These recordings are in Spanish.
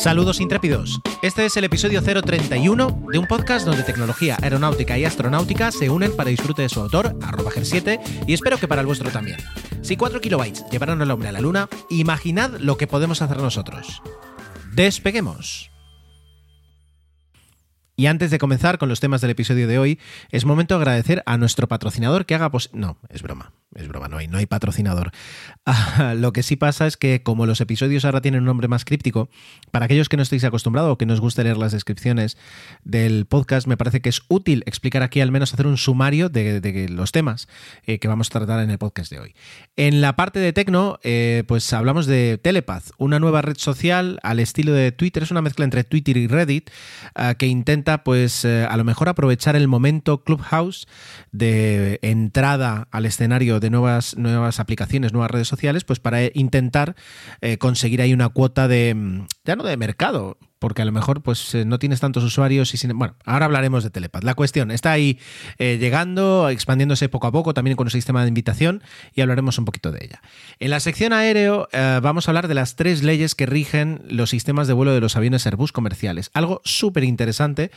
Saludos intrépidos. Este es el episodio 031 de un podcast donde tecnología, aeronáutica y astronáutica se unen para disfrute de su autor, arroba 7 y espero que para el vuestro también. Si 4 kilobytes llevaron al hombre a la luna, imaginad lo que podemos hacer nosotros. Despeguemos. Y antes de comenzar con los temas del episodio de hoy, es momento de agradecer a nuestro patrocinador que haga posible... No, es broma, es broma, no hay, no hay patrocinador. Ah, lo que sí pasa es que como los episodios ahora tienen un nombre más críptico, para aquellos que no estéis acostumbrados o que nos guste leer las descripciones del podcast, me parece que es útil explicar aquí al menos hacer un sumario de, los temas eh, que vamos a tratar en el podcast de hoy. En la parte de Tecno, eh, pues hablamos de Telepath, una nueva red social al estilo de Twitter, es una mezcla entre Twitter y Reddit ah, que intenta pues eh, a lo mejor aprovechar el momento Clubhouse de entrada al escenario de nuevas, nuevas aplicaciones, nuevas redes sociales, pues para intentar eh, conseguir ahí una cuota de, mm, ya no de mercado, porque a lo mejor pues eh, no tienes tantos usuarios y sin... Bueno, ahora hablaremos de Telepath. La cuestión está ahí eh, llegando, expandiéndose poco a poco, también con un sistema de invitación y hablaremos un poquito de ella. En la sección aéreo eh, vamos a hablar de las tres leyes que rigen los sistemas de vuelo de los aviones Airbus comerciales. Algo súper interesante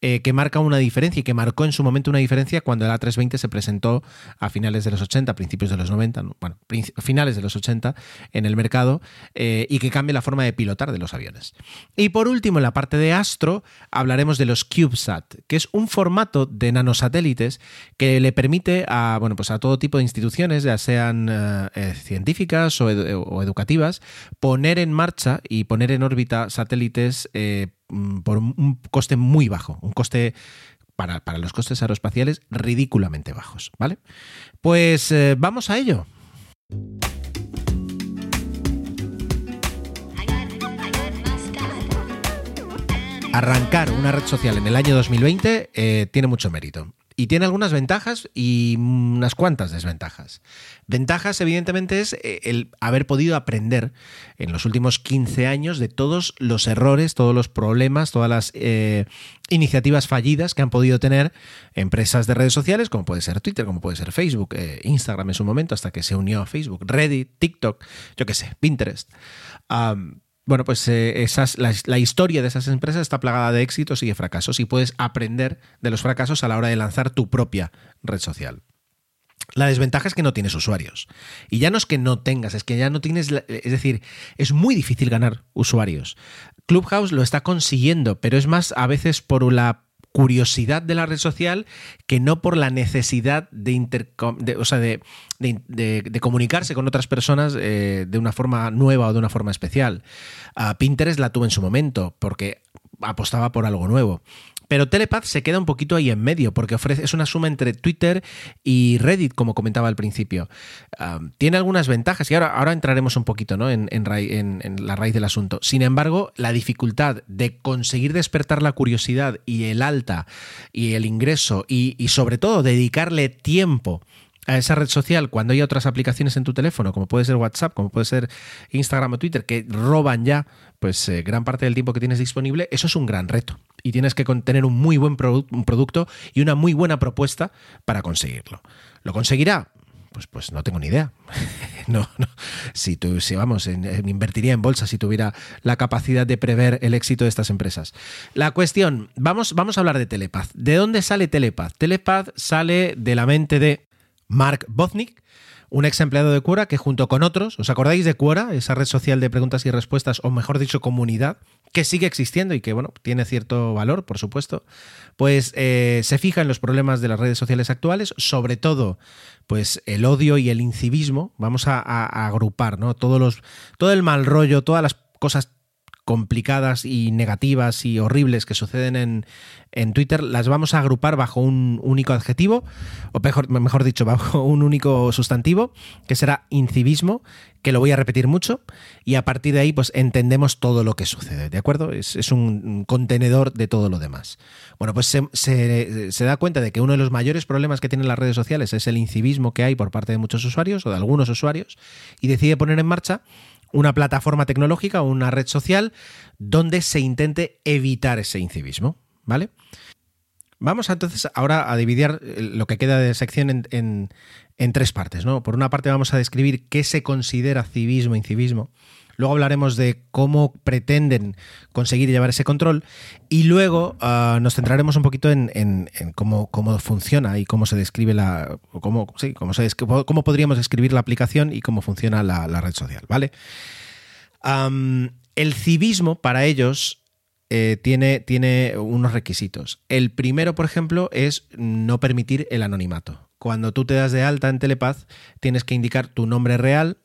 que marca una diferencia y que marcó en su momento una diferencia cuando el A320 se presentó a finales de los 80, principios de los 90, bueno, finales de los 80 en el mercado y que cambia la forma de pilotar de los aviones. Y por último, en la parte de astro, hablaremos de los CubeSat, que es un formato de nanosatélites que le permite a, bueno, pues a todo tipo de instituciones, ya sean eh, eh, científicas o, educativas, poner en marcha y poner en órbita satélites eh, mm, por un coste muy bajo, un coste para, para, los costes aeroespaciales ridículamente bajos, ¿vale? Pues vamos a ello. Arrancar una red social en el año 2020 eh, tiene mucho mérito. Y tiene algunas ventajas y unas cuantas desventajas. Ventajas, evidentemente, es eh, el haber podido aprender en los últimos 15 años de todos los errores, todos los problemas, todas las eh, iniciativas fallidas que han podido tener empresas de redes sociales, como puede ser Twitter, como puede ser Facebook, Instagram en su momento, hasta que se unió a Facebook, Reddit, TikTok, yo qué sé, Pinterest bueno, pues eh, esas, la, historia de esas empresas está plagada de éxitos y de fracasos y puedes aprender de los fracasos a la hora de lanzar tu propia red social. La desventaja es que no tienes usuarios. Y ya no es que no tengas, es que ya no tienes... Es decir, es muy difícil ganar usuarios. Clubhouse lo está consiguiendo, pero es más a veces por la curiosidad de la red social que no por la necesidad de, de, comunicarse con otras personas eh, de una forma nueva o de una forma especial. Pinterest la tuvo en su momento porque apostaba por algo nuevo. Pero Telepath se queda un poquito ahí en medio, porque ofrece, es una suma entre Twitter y Reddit, como comentaba al principio. tiene algunas ventajas, y ahora, ahora entraremos un poquito ¿no? en, la raíz del asunto. Sin embargo, la dificultad de conseguir despertar la curiosidad y el alta y el ingreso, y, sobre todo dedicarle tiempo a esa red social cuando hay otras aplicaciones en tu teléfono, como puede ser WhatsApp, como puede ser Instagram o Twitter, que roban ya pues eh, gran parte del tiempo que tienes disponible, eso es un gran reto. Y tienes que tener un muy buen un producto y una muy buena propuesta para conseguirlo. ¿Lo conseguirá? Pues, pues no tengo ni idea. no. Si tú, si vamos, invertiría en bolsa si tuviera la capacidad de prever el éxito de estas empresas. La cuestión, vamos, vamos a hablar de Telepath. ¿De dónde sale Telepath? Telepath sale de la mente de Mark Botnick, un ex empleado de Quora que junto con otros, ¿os acordáis de Quora, esa red social de preguntas y respuestas, o mejor dicho, comunidad, que sigue existiendo y que, bueno, tiene cierto valor, por supuesto, pues eh, se fija en los problemas de las redes sociales actuales, sobre todo, pues el odio y el incivismo, vamos a, agrupar, ¿no? Todos los, todo el mal rollo, todas las cosas complicadas y negativas y horribles que suceden en, en Twitter las vamos a agrupar bajo un único adjetivo, o mejor, mejor dicho, bajo un único sustantivo, que será incivismo, que lo voy a repetir mucho, y a partir de ahí pues entendemos todo lo que sucede, ¿de acuerdo? Es, un contenedor de todo lo demás. Bueno, pues se, se, da cuenta de que uno de los mayores problemas que tienen las redes sociales es el incivismo que hay por parte de muchos usuarios o de algunos usuarios, y decide poner en marcha una plataforma tecnológica o una red social donde se intente evitar ese incivismo. ¿vale? Vamos entonces ahora a dividir eh, lo que queda de sección en, tres partes, ¿no? Por una parte vamos a describir qué se considera civismo incivismo, Luego hablaremos de cómo pretenden conseguir llevar ese control y luego ah, nos centraremos un poquito en, cómo, cómo, funciona y cómo se describe la. Cómo, cómo, se, cómo podríamos escribir la aplicación y cómo funciona la, red social, ¿vale? el civismo para ellos eh, tiene, tiene unos requisitos. El primero, por ejemplo, es no permitir el anonimato. Cuando tú te das de alta en Telepath, tienes que indicar tu nombre real,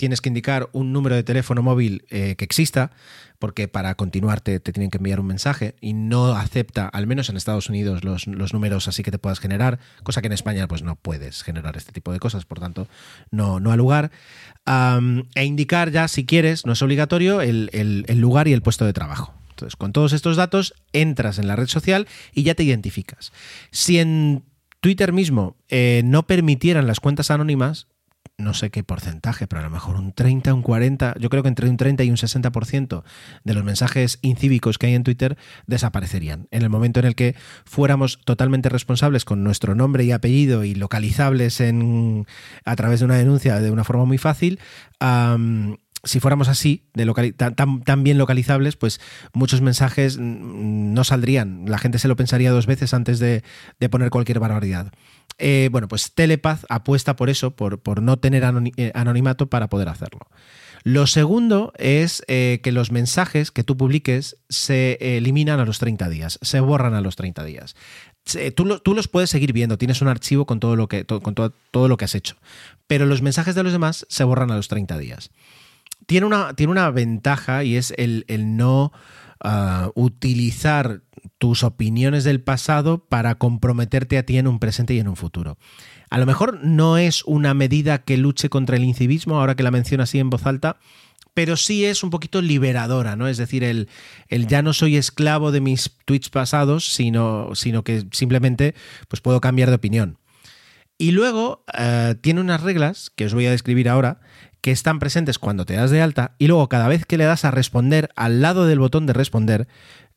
tienes que indicar un número de teléfono móvil eh, que exista, porque para continuar te, tienen que enviar un mensaje y no acepta, al menos en Estados Unidos, los, números así que te puedas generar, cosa que en España pues no puedes generar este tipo de cosas, por tanto no, no ha lugar. e indicar ya, si quieres, no es obligatorio, el, lugar y el puesto de trabajo. Entonces, con todos estos datos entras en la red social y ya te identificas. Si en Twitter mismo eh, no permitieran las cuentas anónimas, no sé qué porcentaje, pero a lo mejor un 30, un 40, yo creo que entre un 30 y un 60% de los mensajes incívicos que hay en Twitter desaparecerían. En el momento en el que fuéramos totalmente responsables con nuestro nombre y apellido y localizables en, a través de una denuncia de una forma muy fácil, si fuéramos así, tan, bien localizables, pues muchos mensajes no saldrían. La gente se lo pensaría dos veces antes de, poner cualquier barbaridad. Eh, bueno, pues Telepath apuesta por eso, por, no tener eh, anonimato para poder hacerlo. Lo segundo es eh, que los mensajes que tú publiques se eliminan a los 30 días, se borran a los 30 días. Tú, los puedes seguir viendo, tienes un archivo con todo, lo que has hecho, pero los mensajes de los demás se borran a los 30 días. Tiene una, tiene una ventaja y es el, no ah, utilizar tus opiniones del pasado para comprometerte a ti en un presente y en un futuro. A lo mejor no es una medida que luche contra el incivismo, ahora que la menciono así en voz alta, pero sí es un poquito liberadora, ¿no? Es decir, el, el, ya no soy esclavo de mis tweets pasados, sino, sino que simplemente pues puedo cambiar de opinión. Y luego eh, tiene unas reglas que os voy a describir ahora, que están presentes cuando te das de alta, y luego cada vez que le das a responder, al lado del botón de responder,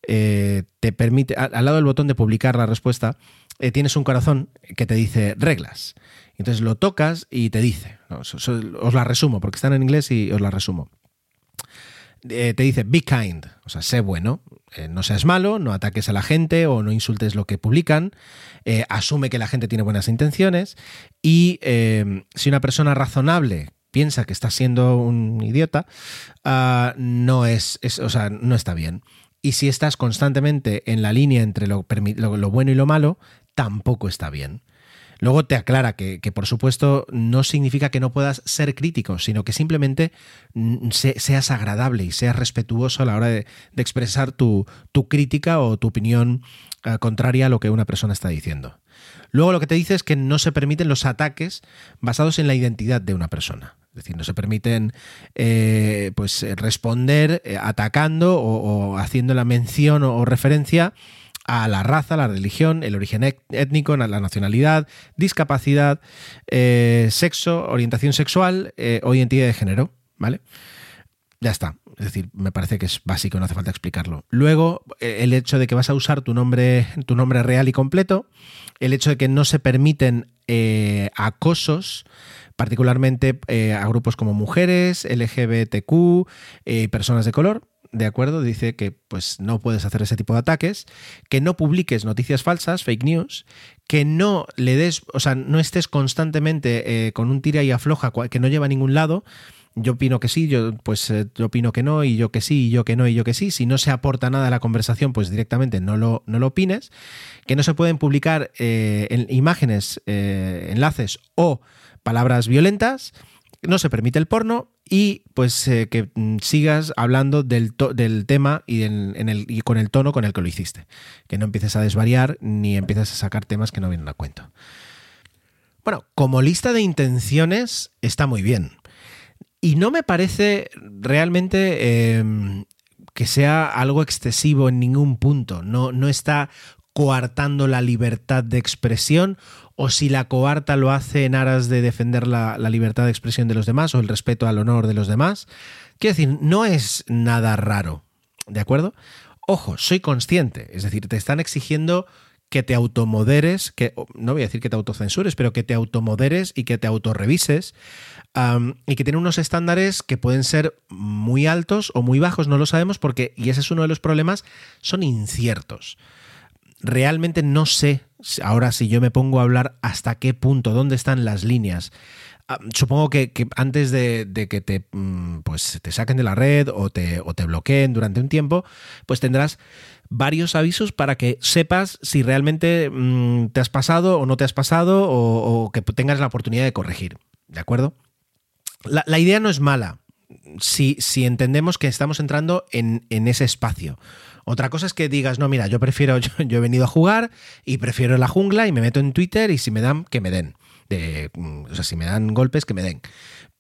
eh, te permite, al lado del botón de publicar la respuesta, eh, tienes un corazón que te dice reglas. Entonces lo tocas y te dice, os la resumo, porque están en inglés y os la resumo. Eh, te dice be kind, o sea, sé bueno, no seas malo, no ataques a la gente o no insultes lo que publican, asume que la gente tiene buenas intenciones y si una persona razonable piensa que está siendo un idiota, ah, no es, o sea, no está bien. Y si estás constantemente en la línea entre lo, bueno y lo malo, tampoco está bien. Luego te aclara que, por supuesto, no significa que no puedas ser crítico, sino que simplemente mm, seas agradable y seas respetuoso a la hora de, expresar tu, crítica o tu opinión eh, contraria a lo que una persona está diciendo. Luego lo que te dice es que no se permiten los ataques basados en la identidad de una persona. Es decir, no se permiten eh, pues, eh, responder eh, atacando o, haciendo la mención o, referencia a la raza, la religión, el origen étnico, la nacionalidad, discapacidad, sexo, orientación sexual o identidad de género. ¿Vale? Ya está. Es decir, me parece que es básico, no hace falta explicarlo. Luego, el hecho de que vas a usar tu nombre, tu nombre real y completo, el hecho de que no se permiten acosos particularmente eh, a grupos como mujeres, LGBTQ, eh, personas de color. ¿De acuerdo? Dice que pues no puedes hacer ese tipo de ataques, que no publiques noticias falsas, fake news, que no le des, o sea, no estés constantemente eh, con un tira y afloja que no lleva a ningún lado, yo opino que sí, yo pues yo opino que no, y yo que sí, y yo que no, y yo que sí. Si no se aporta nada a la conversación, pues directamente no lo, no lo opines. Que no se pueden publicar imágenes, enlaces o palabras violentas, no se permite el porno y pues eh, que mm, sigas hablando del, del tema y con el tono con el que lo hiciste. Que no empieces a desvariar ni empieces a sacar temas que no vienen a cuento. Bueno, como lista de intenciones está muy bien. Y no me parece realmente em, que sea algo excesivo en ningún punto. No, no está coartando la libertad de expresión o si la coarta lo hace en aras de defender la, libertad de expresión de los demás o el respeto al honor de los demás. Quiero decir, no es nada raro, ¿de acuerdo? Ojo, soy consciente, es decir, te están exigiendo que te automoderes, que no voy a decir que te autocensures, pero que te automoderes y que te autorrevises y que tiene unos estándares que pueden ser muy altos o muy bajos, no lo sabemos porque, y ese es uno de los problemas, son inciertos. Realmente no sé ahora si yo me pongo a hablar hasta qué punto, dónde están las líneas. supongo que, antes de, que te, mm, pues, te saquen de la red o te, o te bloqueen durante un tiempo, pues tendrás varios avisos para que sepas si realmente mm, te has pasado o no te has pasado o, que tengas la oportunidad de corregir. ¿De acuerdo? La, idea no es mala si, si, entendemos que estamos entrando en, ese espacio. Otra cosa es que digas, no, mira, yo prefiero, yo, he venido a jugar y prefiero la jungla y me meto en Twitter y si me dan, que me den. De, mm, o sea, si me dan golpes, que me den.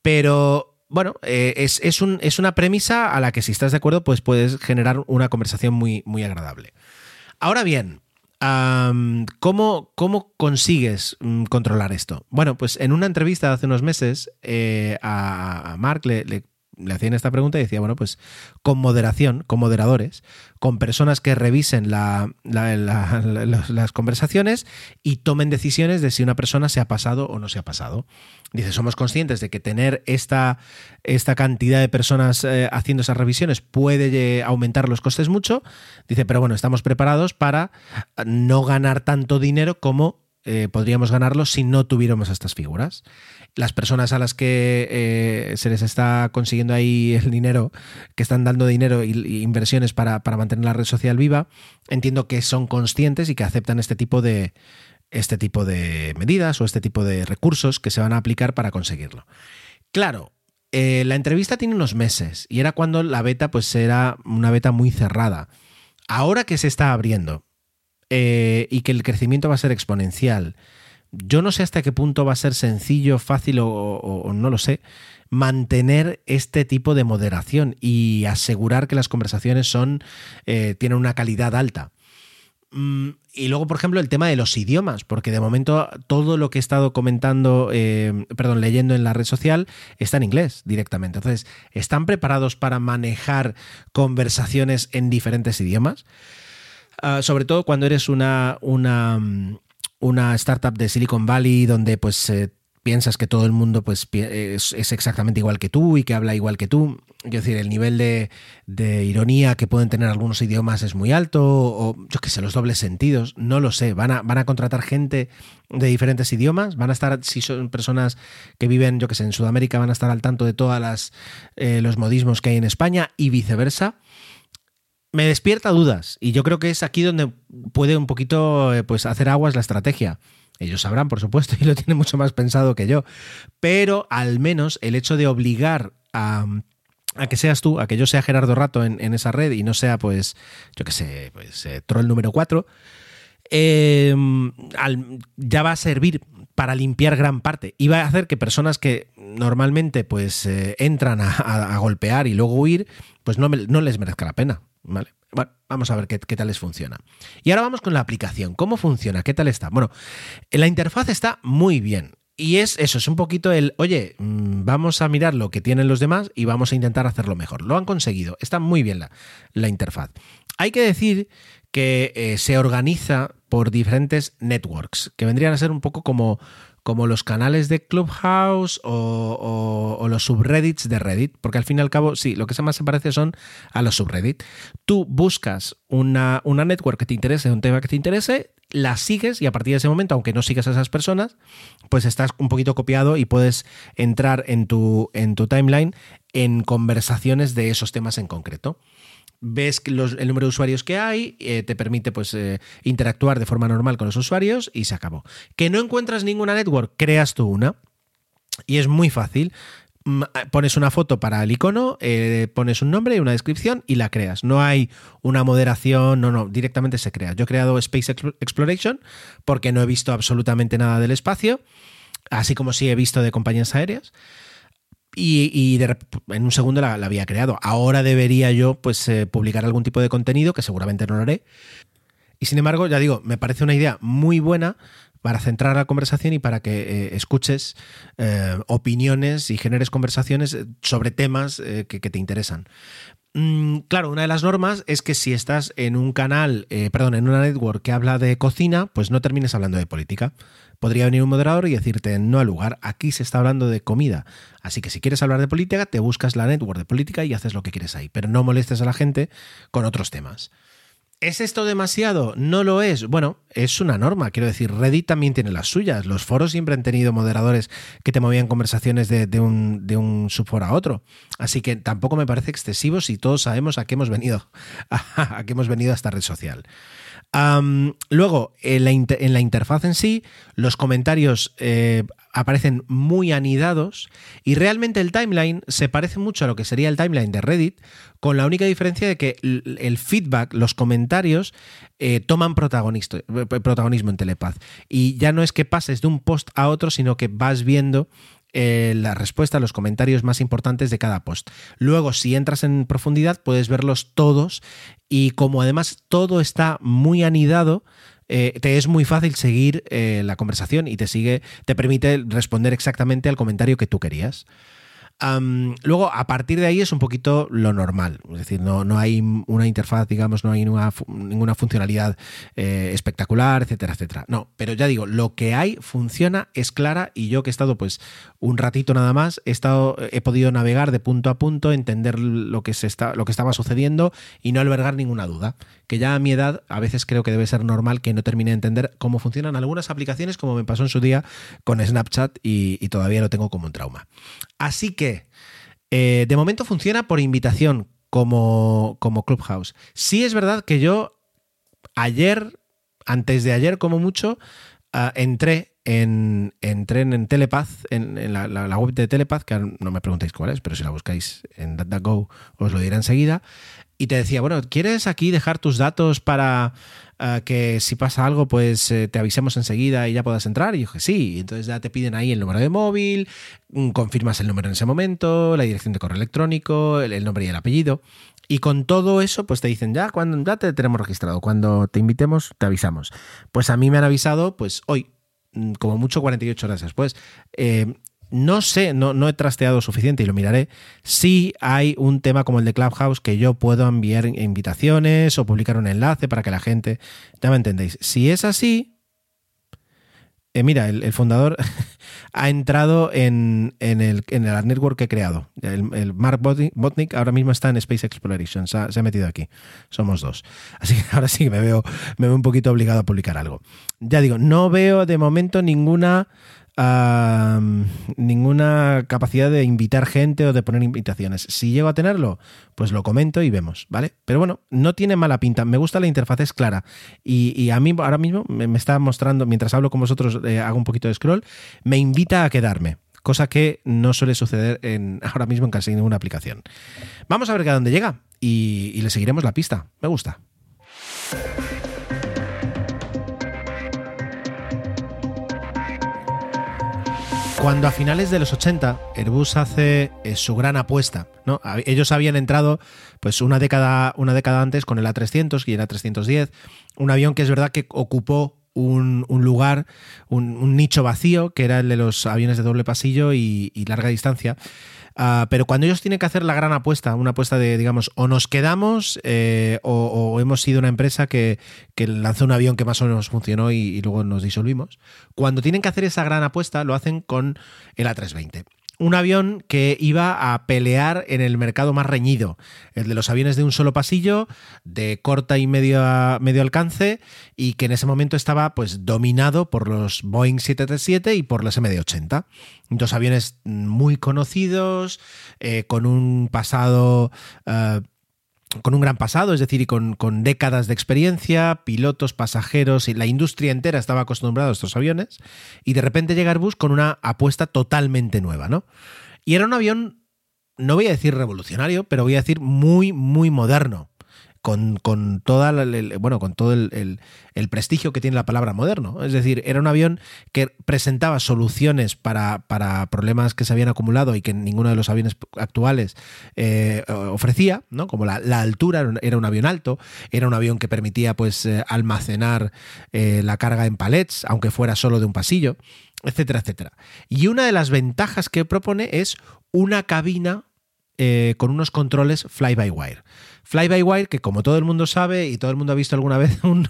Pero bueno, eh, es, es, una premisa a la que si estás de acuerdo, pues puedes generar una conversación muy, muy agradable. Ahora bien, ¿cómo, ¿cómo, consigues mm, controlar esto? Bueno, pues en una entrevista de hace unos meses eh, a, Mark le, le hacían esta pregunta y decía, bueno, pues con moderación, con moderadores, con personas que revisen las conversaciones y tomen decisiones de si una persona se ha pasado o no se ha pasado. Dice, somos conscientes de que tener esta, esta cantidad de personas eh, haciendo esas revisiones puede eh, aumentar los costes mucho. Dice, pero bueno, estamos preparados para no ganar tanto dinero como eh, podríamos ganarlo si no tuviéramos estas figuras. Las personas a las que eh, se les está consiguiendo ahí el dinero, que están dando dinero e inversiones para, mantener la red social viva, entiendo que son conscientes y que aceptan este tipo de este tipo de medidas o este tipo de recursos que se van a aplicar para conseguirlo. Claro, eh, la entrevista tiene unos meses y era cuando la beta pues era una beta muy cerrada. Ahora que se está abriendo eh, y que el crecimiento va a ser exponencial. Yo no sé hasta qué punto va a ser sencillo, fácil o, no lo sé, mantener este tipo de moderación y asegurar que las conversaciones son, eh, tienen una calidad alta. Mm, y luego, por ejemplo, el tema de los idiomas, porque de momento todo lo que he estado comentando, eh, perdón, leyendo en la red social está en inglés directamente. Entonces, ¿están preparados para manejar conversaciones en diferentes idiomas? Ah, sobre todo cuando eres una, una, una, startup de Silicon Valley donde pues eh, piensas que todo el mundo pues, es, exactamente igual que tú y que habla igual que tú. Es decir, el nivel de, ironía que pueden tener algunos idiomas es muy alto, o yo qué sé, los dobles sentidos, no lo sé. Van a, van a contratar gente de diferentes idiomas, van a estar, si son personas que viven, yo qué sé, en Sudamérica, van a estar al tanto de todos eh, los modismos que hay en España y viceversa me despierta dudas y yo creo que es aquí donde puede un poquito eh, pues hacer aguas la estrategia. Ellos sabrán, por supuesto, y lo tienen mucho más pensado que yo, pero al menos el hecho de obligar a, que seas tú, a que yo sea Gerardo Rato en, esa red y no sea, pues, yo qué sé, pues, eh, Troll número 4, em, ya va a servir para limpiar gran parte va a hacer que personas que normalmente pues eh, entran a, golpear y luego huir, pues no, no les merezca la pena. ¿Vale? Bueno, vamos a ver qué, tal les funciona. Y ahora vamos con la aplicación. ¿Cómo funciona? ¿Qué tal está? Bueno, la interfaz está muy bien. Y es eso, es un poquito el, oye, mm, vamos a mirar lo que tienen los demás y vamos a intentar hacerlo mejor. Lo han conseguido, está muy bien la, la interfaz. Hay que decir que eh, se organiza por diferentes networks, que vendrían a ser un poco como como los canales de Clubhouse o, los subreddits de Reddit, porque al fin y al cabo, sí, lo que más se parece son a los subreddit. Tú buscas una, una network que te interese, un tema que te interese, la sigues y a partir de ese momento, aunque no sigas a esas personas, pues estás un poquito copiado y puedes entrar en tu, en tu timeline en conversaciones de esos temas en concreto ves el número de usuarios que hay, eh, te permite pues, eh, interactuar de forma normal con los usuarios y se acabó. Que no encuentras ninguna network, creas tú una. Y es muy fácil. Mm, eh, pones una foto para el icono, pones un nombre y una descripción y la creas. No hay una moderación, no, no, directamente se crea. Yo he creado Space Exploration porque no he visto absolutamente nada del espacio, así como sí he visto de compañías aéreas y, en un segundo la, había creado. Ahora debería yo pues eh, publicar algún tipo de contenido que seguramente no lo haré. Y sin embargo, ya digo, me parece una idea muy buena para centrar la conversación y para que eh, escuches eh, opiniones y generes conversaciones sobre temas que, te interesan. mm, claro, una de las normas es que si estás en un canal, perdón, en una network que habla de cocina, pues no termines hablando de política. Podría venir un moderador y decirte, no al lugar, aquí se está hablando de comida. Así que si quieres hablar de política, te buscas la network de política y haces lo que quieres ahí, pero no molestes a la gente con otros temas. ¿Es esto demasiado? No lo es. Bueno, es una norma. Quiero decir, Reddit también tiene las suyas. Los foros siempre han tenido moderadores que te movían conversaciones de, un, de un subforo a otro. Así que tampoco me parece excesivo si todos sabemos a qué hemos venido, a, qué hemos venido a esta red social. Luego, en la, interfaz en sí, los comentarios eh, aparecen muy anidados y realmente el timeline se parece mucho a lo que sería el timeline de Reddit, con la única diferencia de que el feedback, los comentarios, eh, toman protagonismo en Telepath. Y ya no es que pases de un post a otro, sino que vas viendo eh, la respuesta, los comentarios más importantes de cada post. Luego, si entras en profundidad, puedes verlos todos y como además todo está muy anidado, eh, te es muy fácil seguir la conversación y te sigue, te permite responder exactamente al comentario que tú querías luego, a partir de ahí es un poquito lo normal. Es decir, no, no hay una interfaz, digamos, no hay ninguna funcionalidad eh, espectacular, etcétera, etcétera. No, pero ya digo, lo que hay funciona, es clara y yo que he estado pues un ratito nada más, he, estado, he podido navegar de punto a punto, entender lo que, se está, lo que estaba sucediendo y no albergar ninguna duda. Que ya a mi edad a veces creo que debe ser normal que no termine de entender cómo funcionan algunas aplicaciones, como me pasó en su día con Snapchat y todavía lo tengo como un trauma. Así que, eh, de momento funciona por invitación como, como Clubhouse. Sí es verdad que yo ayer, antes de ayer como mucho, ah, entré en, entré en Telepath, en, la, web de Telepath, que no me preguntéis cuál es, pero si la buscáis en DataGo os lo diré enseguida, y te decía, bueno, ¿quieres aquí dejar tus datos para eh, que si pasa algo, pues eh, te avisemos enseguida y ya puedas entrar? Y yo dije, sí, entonces ya te piden ahí el número de móvil, mm, confirmas el número en ese momento, la dirección de correo electrónico, el, nombre y el apellido. Y con todo eso, pues te dicen, ya, cuando ya te tenemos registrado, cuando te invitemos, te avisamos. Pues a mí me han avisado, pues hoy, como mucho 48 horas después. Eh, no sé, no, no he trasteado suficiente y lo miraré. Si hay un tema como el de Clubhouse que yo puedo enviar invitaciones o publicar un enlace para que la gente. Ya me entendéis. Si es así. Eh, mira, el, fundador ha entrado en, el, en el network que he creado. El, Mark Botnick ahora mismo está en Space Exploration, se ha, metido aquí. Somos dos. Así que ahora sí me veo, me veo un poquito obligado a publicar algo. Ya digo, no veo de momento ninguna ninguna capacidad de invitar gente o de poner invitaciones. Si llego a tenerlo, pues lo comento y vemos, ¿vale? Pero bueno, no tiene mala pinta. Me gusta la interfaz, es clara. Y, a mí ahora mismo me, está mostrando, mientras hablo con vosotros, eh, hago un poquito de scroll, me invita a quedarme. Cosa que no suele suceder en, ahora mismo en casi ninguna aplicación. Vamos a ver a dónde llega y, y le seguiremos la pista. Me gusta. Cuando a finales de los 80 Airbus hace eh, su gran apuesta, ¿no? Ellos habían entrado pues una década, una década antes con el A300 y el A310, un avión que es verdad que ocupó un, lugar, un, nicho vacío, que era el de los aviones de doble pasillo y larga distancia. Ah, pero cuando ellos tienen que hacer la gran apuesta, una apuesta de, digamos, o nos quedamos eh, o, hemos sido una empresa que, lanzó un avión que más o menos funcionó y, luego nos disolvimos, cuando tienen que hacer esa gran apuesta lo hacen con el A320 un avión que iba a pelear en el mercado más reñido, el de los aviones de un solo pasillo, de corta y medio, alcance, y que en ese momento estaba pues dominado por los Boeing 737 y por los MD-80. Dos aviones muy conocidos, eh, con un pasado eh, con un gran pasado, es decir, y con, décadas de experiencia, pilotos, pasajeros, y la industria entera estaba acostumbrada a estos aviones, y de repente llega Airbus con una apuesta totalmente nueva, ¿no? Y era un avión, no voy a decir revolucionario, pero voy a decir muy, muy moderno con, con, toda el, bueno, con todo el, prestigio que tiene la palabra moderno. Es decir, era un avión que presentaba soluciones para, para problemas que se habían acumulado y que ninguno de los aviones actuales eh, ofrecía, ¿no? Como la, altura, era un avión alto, era un avión que permitía pues eh, almacenar eh, la carga en palets, aunque fuera solo de un pasillo, etcétera, etcétera. Y una de las ventajas que propone es una cabina con unos controles fly-by-wire. Fly-by-wire, que como todo el mundo sabe y todo el mundo ha visto alguna vez un,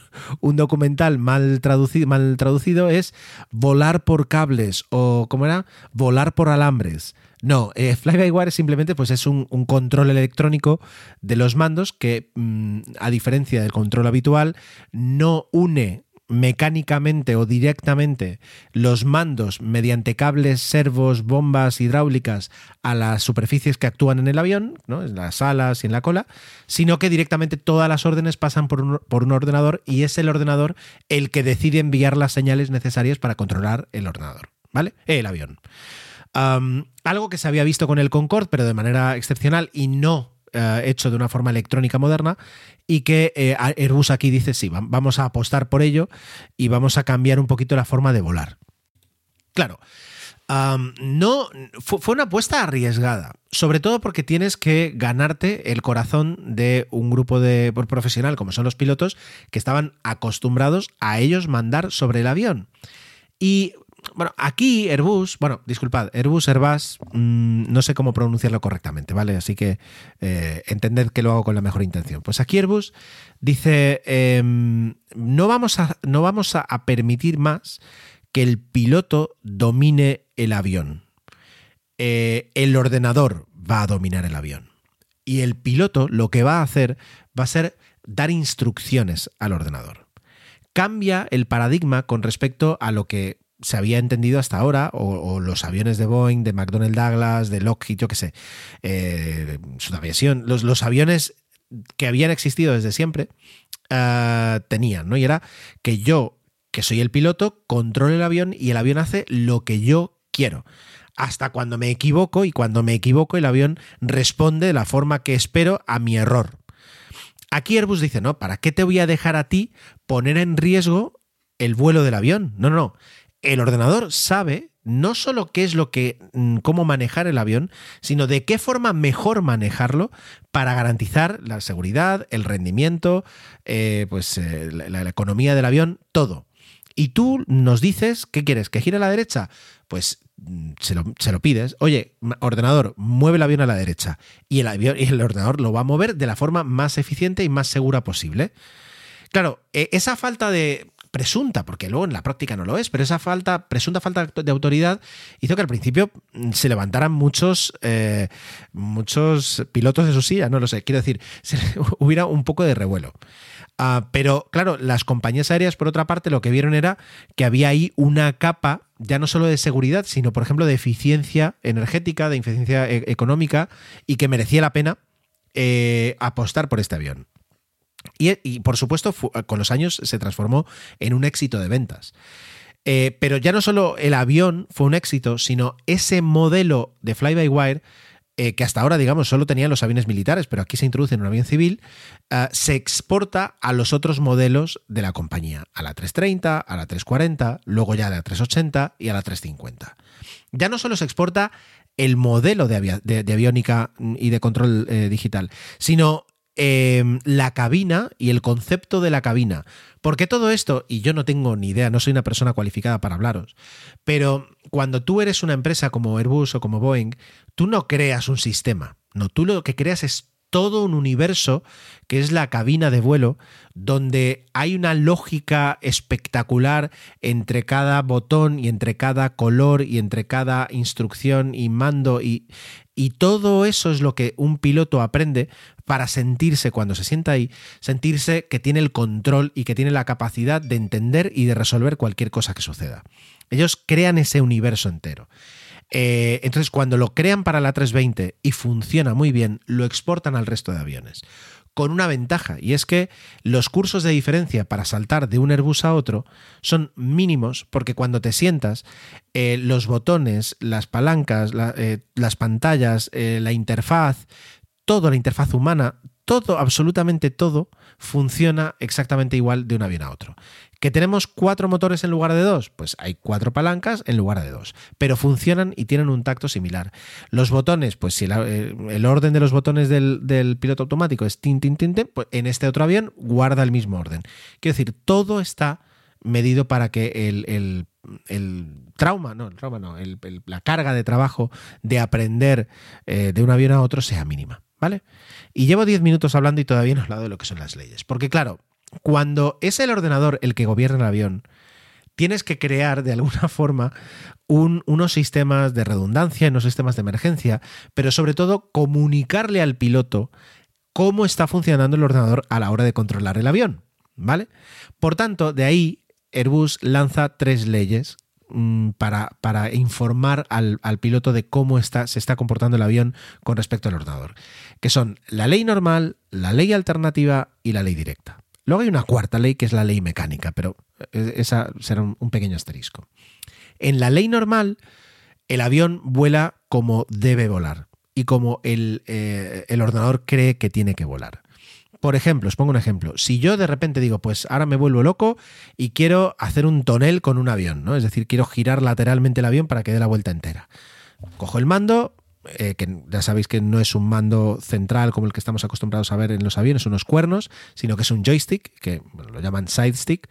documental mal traducido, mal traducido, es volar por cables o, ¿cómo era? Volar por alambres. No, eh, fly-by-wire simplemente pues, es un, control electrónico de los mandos que, mm, a diferencia del control habitual, no une mecánicamente o directamente los mandos mediante cables, servos, bombas hidráulicas a las superficies que actúan en el avión, ¿no? en las alas y en la cola, sino que directamente todas las órdenes pasan por un, por un ordenador y es el ordenador el que decide enviar las señales necesarias para controlar el ordenador, ¿vale? El avión. algo que se había visto con el Concorde, pero de manera excepcional y no eh, hecho de una forma electrónica moderna y que eh, Airbus aquí dice, sí, vamos a apostar por ello y vamos a cambiar un poquito la forma de volar. Claro, no fue, una apuesta arriesgada, sobre todo porque tienes que ganarte el corazón de un grupo de profesional como son los pilotos que estaban acostumbrados a ellos mandar sobre el avión. Y bueno, aquí Airbus, bueno, disculpad, Airbus, Airbus, mm, no sé cómo pronunciarlo correctamente, ¿vale? Así que eh, entended que lo hago con la mejor intención. Pues aquí Airbus dice, em, no vamos, a, no vamos a, permitir más que el piloto domine el avión. Eh, el ordenador va a dominar el avión. Y el piloto lo que va a hacer va a ser dar instrucciones al ordenador. Cambia el paradigma con respecto a lo que se había entendido hasta ahora, o, los aviones de Boeing, de McDonnell Douglas, de Lockheed, yo qué sé, eh, Sudaviación, los, los aviones que habían existido desde siempre, eh, tenían, ¿no? Y era que yo, que soy el piloto, controlo el avión y el avión hace lo que yo quiero. Hasta cuando me equivoco y cuando me equivoco el avión responde de la forma que espero a mi error. Aquí Airbus dice, no, ¿para qué te voy a dejar a ti poner en riesgo el vuelo del avión? No, no, no el ordenador sabe no solo qué es lo que, mm, cómo manejar el avión, sino de qué forma mejor manejarlo para garantizar la seguridad, el rendimiento, eh, pues eh, la, economía del avión, todo. Y tú nos dices, ¿qué quieres? ¿Que gire a la derecha? Pues mm, se lo, pides. Oye, ordenador, mueve el avión a la derecha. Y el, avión, y el ordenador lo va a mover de la forma más eficiente y más segura posible. Claro, e, esa falta de presunta, porque luego en la práctica no lo es, pero esa falta, presunta falta de autoridad hizo que al principio se levantaran muchos, eh, muchos pilotos de su silla, no lo sé, quiero decir, hubiera un poco de revuelo. Ah, pero claro, las compañías aéreas, por otra parte, lo que vieron era que había ahí una capa ya no solo de seguridad, sino, por ejemplo, de eficiencia energética, de eficiencia e-, económica, y que merecía la pena eh, apostar por este avión. Y, por supuesto, con los años se transformó en un éxito de ventas. Eh, pero ya no solo el avión fue un éxito, sino ese modelo de fly-by-wire, eh, que hasta ahora, digamos, solo tenían los aviones militares, pero aquí se introduce en un avión civil, eh, se exporta a los otros modelos de la compañía, a la 330, a la 340, luego ya a la 380 y a la 350. Ya no solo se exporta el modelo de, de aviónica y de control digital, sino Em, la cabina y el concepto de la cabina. Porque todo esto, y yo no tengo ni idea, no soy una persona cualificada para hablaros, pero cuando tú eres una empresa como Airbus o como Boeing, tú no creas un sistema, no, tú lo que creas es todo un universo que es la cabina de vuelo, donde hay una lógica espectacular entre cada botón y entre cada color y entre cada instrucción y mando y, y todo eso es lo que un piloto aprende para sentirse cuando se sienta ahí, sentirse que tiene el control y que tiene la capacidad de entender y de resolver cualquier cosa que suceda. Ellos crean ese universo entero. Eh, entonces, cuando lo crean para la 320 y funciona muy bien, lo exportan al resto de aviones. Con una ventaja, y es que los cursos de diferencia para saltar de un Airbus a otro son mínimos, porque cuando te sientas, eh, los botones, las palancas, eh, las pantallas, la interfaz, toda la interfaz humana, todo, absolutamente todo, funciona exactamente igual de un avión a otro. ¿Que tenemos cuatro motores en lugar de dos? Pues hay cuatro palancas en lugar de dos, pero funcionan y tienen un tacto similar. Los botones, pues si eh, el, orden de los botones del, piloto automático es tin, tin, tin, tin, pues en este otro avión guarda el mismo orden. Quiero decir, todo está medido para que el, trauma, no, el trauma no, la carga de trabajo de aprender eh, de un avión a otro sea mínima, ¿vale? Y llevo 10 minutos hablando y todavía no he hablado de lo que son las leyes. Porque claro, cuando es el ordenador el que gobierna el avión, tienes que crear de alguna forma unos sistemas de redundancia, unos sistemas de emergencia, pero sobre todo comunicarle al piloto cómo está funcionando el ordenador a la hora de controlar el avión, ¿vale? Por tanto, de ahí Airbus lanza tres leyes para, para, informar al, piloto de cómo está, se está comportando el avión con respecto al ordenador, que son la ley normal, la ley alternativa y la ley directa. Luego hay una cuarta ley que es la ley mecánica, pero eh, esa será un pequeño asterisco. En la ley normal, el avión vuela como debe volar y como el, eh, el ordenador cree que tiene que volar. Por ejemplo, os pongo un ejemplo. Si yo de repente digo, pues ahora me vuelvo loco y quiero hacer un tonel con un avión, ¿no? Es decir, quiero girar lateralmente el avión para que dé la vuelta entera. Cojo el mando, eh, que ya sabéis que no es un mando central como el que estamos acostumbrados a ver en los aviones, unos cuernos, sino que es un joystick, que lo llaman side stick.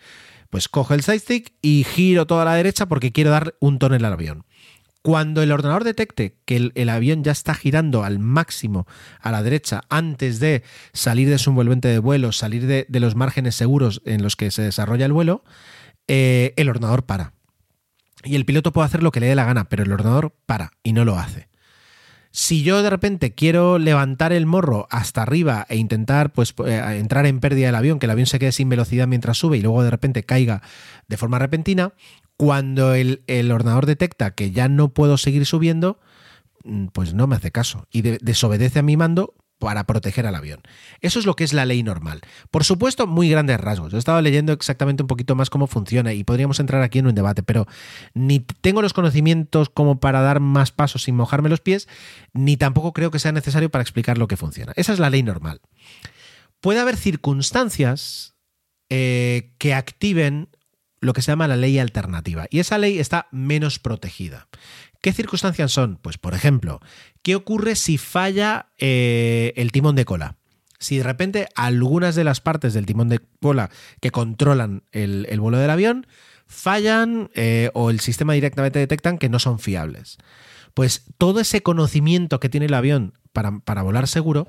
Pues cojo el side stick y giro toda la derecha porque quiero dar un tonel al avión. Cuando el ordenador detecte que el, avión ya está girando al máximo a la derecha antes de salir de su envolvente de vuelo, salir de, los márgenes seguros en los que se desarrolla el vuelo, eh, el ordenador para. Y el piloto puede hacer lo que le dé la gana, pero el ordenador para y no lo hace. Si yo de repente quiero levantar el morro hasta arriba e intentar pues, eh, entrar en pérdida del avión, que el avión se quede sin velocidad mientras sube y luego de repente caiga de forma repentina, cuando el, ordenador detecta que ya no puedo seguir subiendo, mm, pues no me hace caso y desobedece a mi mando para proteger al avión. Eso es lo que es la ley normal. Por supuesto, muy grandes rasgos. Yo he estado leyendo exactamente un poquito más cómo funciona y podríamos entrar aquí en un debate, pero ni tengo los conocimientos como para dar más pasos sin mojarme los pies, ni tampoco creo que sea necesario para explicar lo que funciona. Esa es la ley normal. Puede haber circunstancias eh, que activen lo que se llama la ley alternativa. Y esa ley está menos protegida. ¿Qué circunstancias son? Pues, por ejemplo, ¿qué ocurre si falla eh, el timón de cola? Si de repente algunas de las partes del timón de cola que controlan el, vuelo del avión fallan eh, o el sistema directamente detectan que no son fiables. Pues todo ese conocimiento que tiene el avión para, volar seguro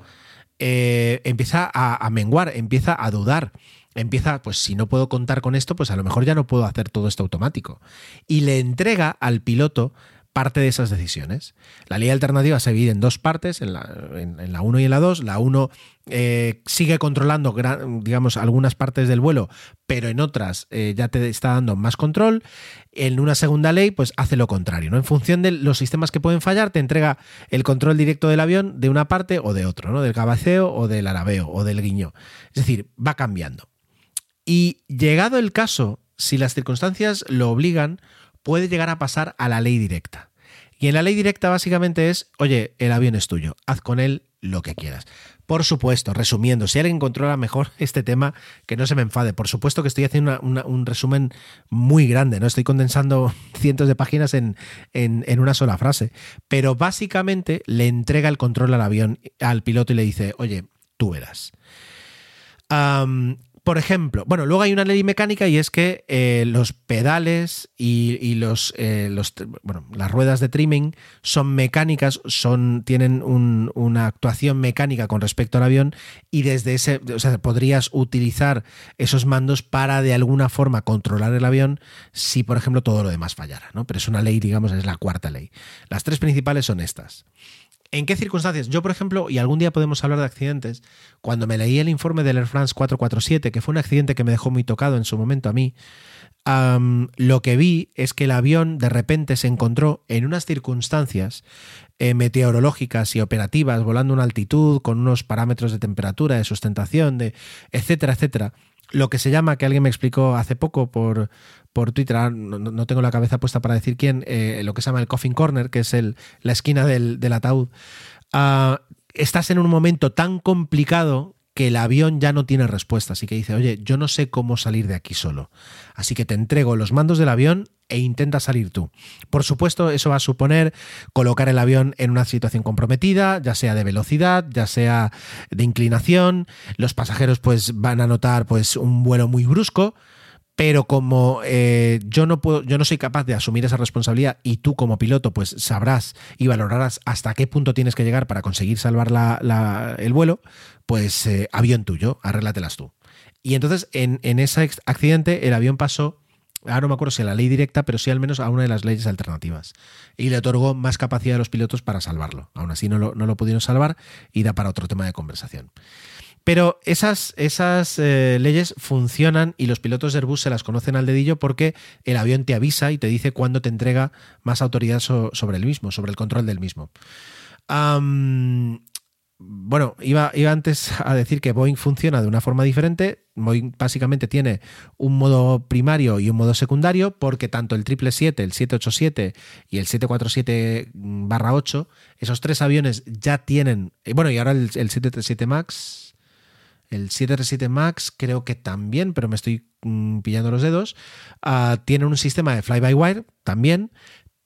eh, empieza a menguar, empieza a dudar empieza, pues si no puedo contar con esto, pues a lo mejor ya no puedo hacer todo esto automático. Y le entrega al piloto parte de esas decisiones. La ley alternativa se divide en dos partes, en la, en, la 1 y en la 2. La 1 eh, sigue controlando, digamos, algunas partes del vuelo, pero en otras eh, ya te está dando más control. En una segunda ley, pues hace lo contrario, ¿no? En función de los sistemas que pueden fallar, te entrega el control directo del avión de una parte o de otro, ¿no? Del cabeceo o del arabeo o del guiño. Es decir, va cambiando. Y llegado el caso, si las circunstancias lo obligan, puede llegar a pasar a la ley directa. Y en la ley directa básicamente es, oye, el avión es tuyo, haz con él lo que quieras. Por supuesto, resumiendo, si alguien controla mejor este tema, que no se me enfade. Por supuesto que estoy haciendo un resumen muy grande, ¿no? Estoy condensando cientos de páginas en, una sola frase. Pero básicamente le entrega el control al avión, al piloto y le dice, oye, tú verás. Por ejemplo, bueno, luego hay una ley mecánica y es que eh, los pedales y, los, eh, bueno, las ruedas de trimming son mecánicas, son, tienen una actuación mecánica con respecto al avión y desde ese, podrías utilizar esos mandos para de alguna forma controlar el avión si, por ejemplo, todo lo demás fallara, ¿no? Pero es una ley, digamos, es la cuarta ley. Las tres principales son estas. ¿En qué circunstancias? Yo, por ejemplo, y algún día podemos hablar de accidentes, cuando me leí el informe del Air France 447, que fue un accidente que me dejó muy tocado en su momento a mí, lo que vi es que el avión de repente se encontró en unas circunstancias eh, meteorológicas y operativas, volando a una altitud, con unos parámetros de temperatura, de sustentación, de etcétera, etcétera, lo que se llama, que alguien me explicó hace poco por, por Twitter, ah, no, tengo la cabeza puesta para decir quién, eh, lo que se llama el coffin corner, que es el, la esquina del, ataúd, ah, estás en un momento tan complicado que el avión ya no tiene respuesta, así que dice, oye, yo no sé cómo salir de aquí solo, así que te entrego los mandos del avión e intenta salir tú. Por supuesto, eso va a suponer colocar el avión en una situación comprometida, ya sea de velocidad, ya sea de inclinación. Los pasajeros pues van a notar pues un vuelo muy brusco, pero como eh, yo no puedo, yo no soy capaz de asumir esa responsabilidad y tú como piloto pues sabrás y valorarás hasta qué punto tienes que llegar para conseguir salvar el vuelo, pues eh, avión tuyo, arréglatelas tú. Y entonces en, en ese accidente el avión pasó ahora no me acuerdo si a la ley directa, pero sí al menos a una de las leyes alternativas. Y le otorgó más capacidad a los pilotos para salvarlo. Aún así no lo, no lo pudieron salvar y da para otro tema de conversación. Pero esas, esas eh, leyes funcionan y los pilotos de Airbus se las conocen al dedillo porque el avión te avisa y te dice cuándo te entrega más autoridad sobre el mismo, sobre el control del mismo. Bueno, iba, antes a decir que Boeing funciona de una forma diferente. Boeing básicamente tiene un modo primario y un modo secundario porque tanto el 777, el 787 y el 747-8, esos tres aviones ya tienen, bueno, y ahora el 737 MAX, el 737 MAX creo que también, pero me estoy mm, pillando los dedos. Ah, tiene un sistema de fly-by-wire también,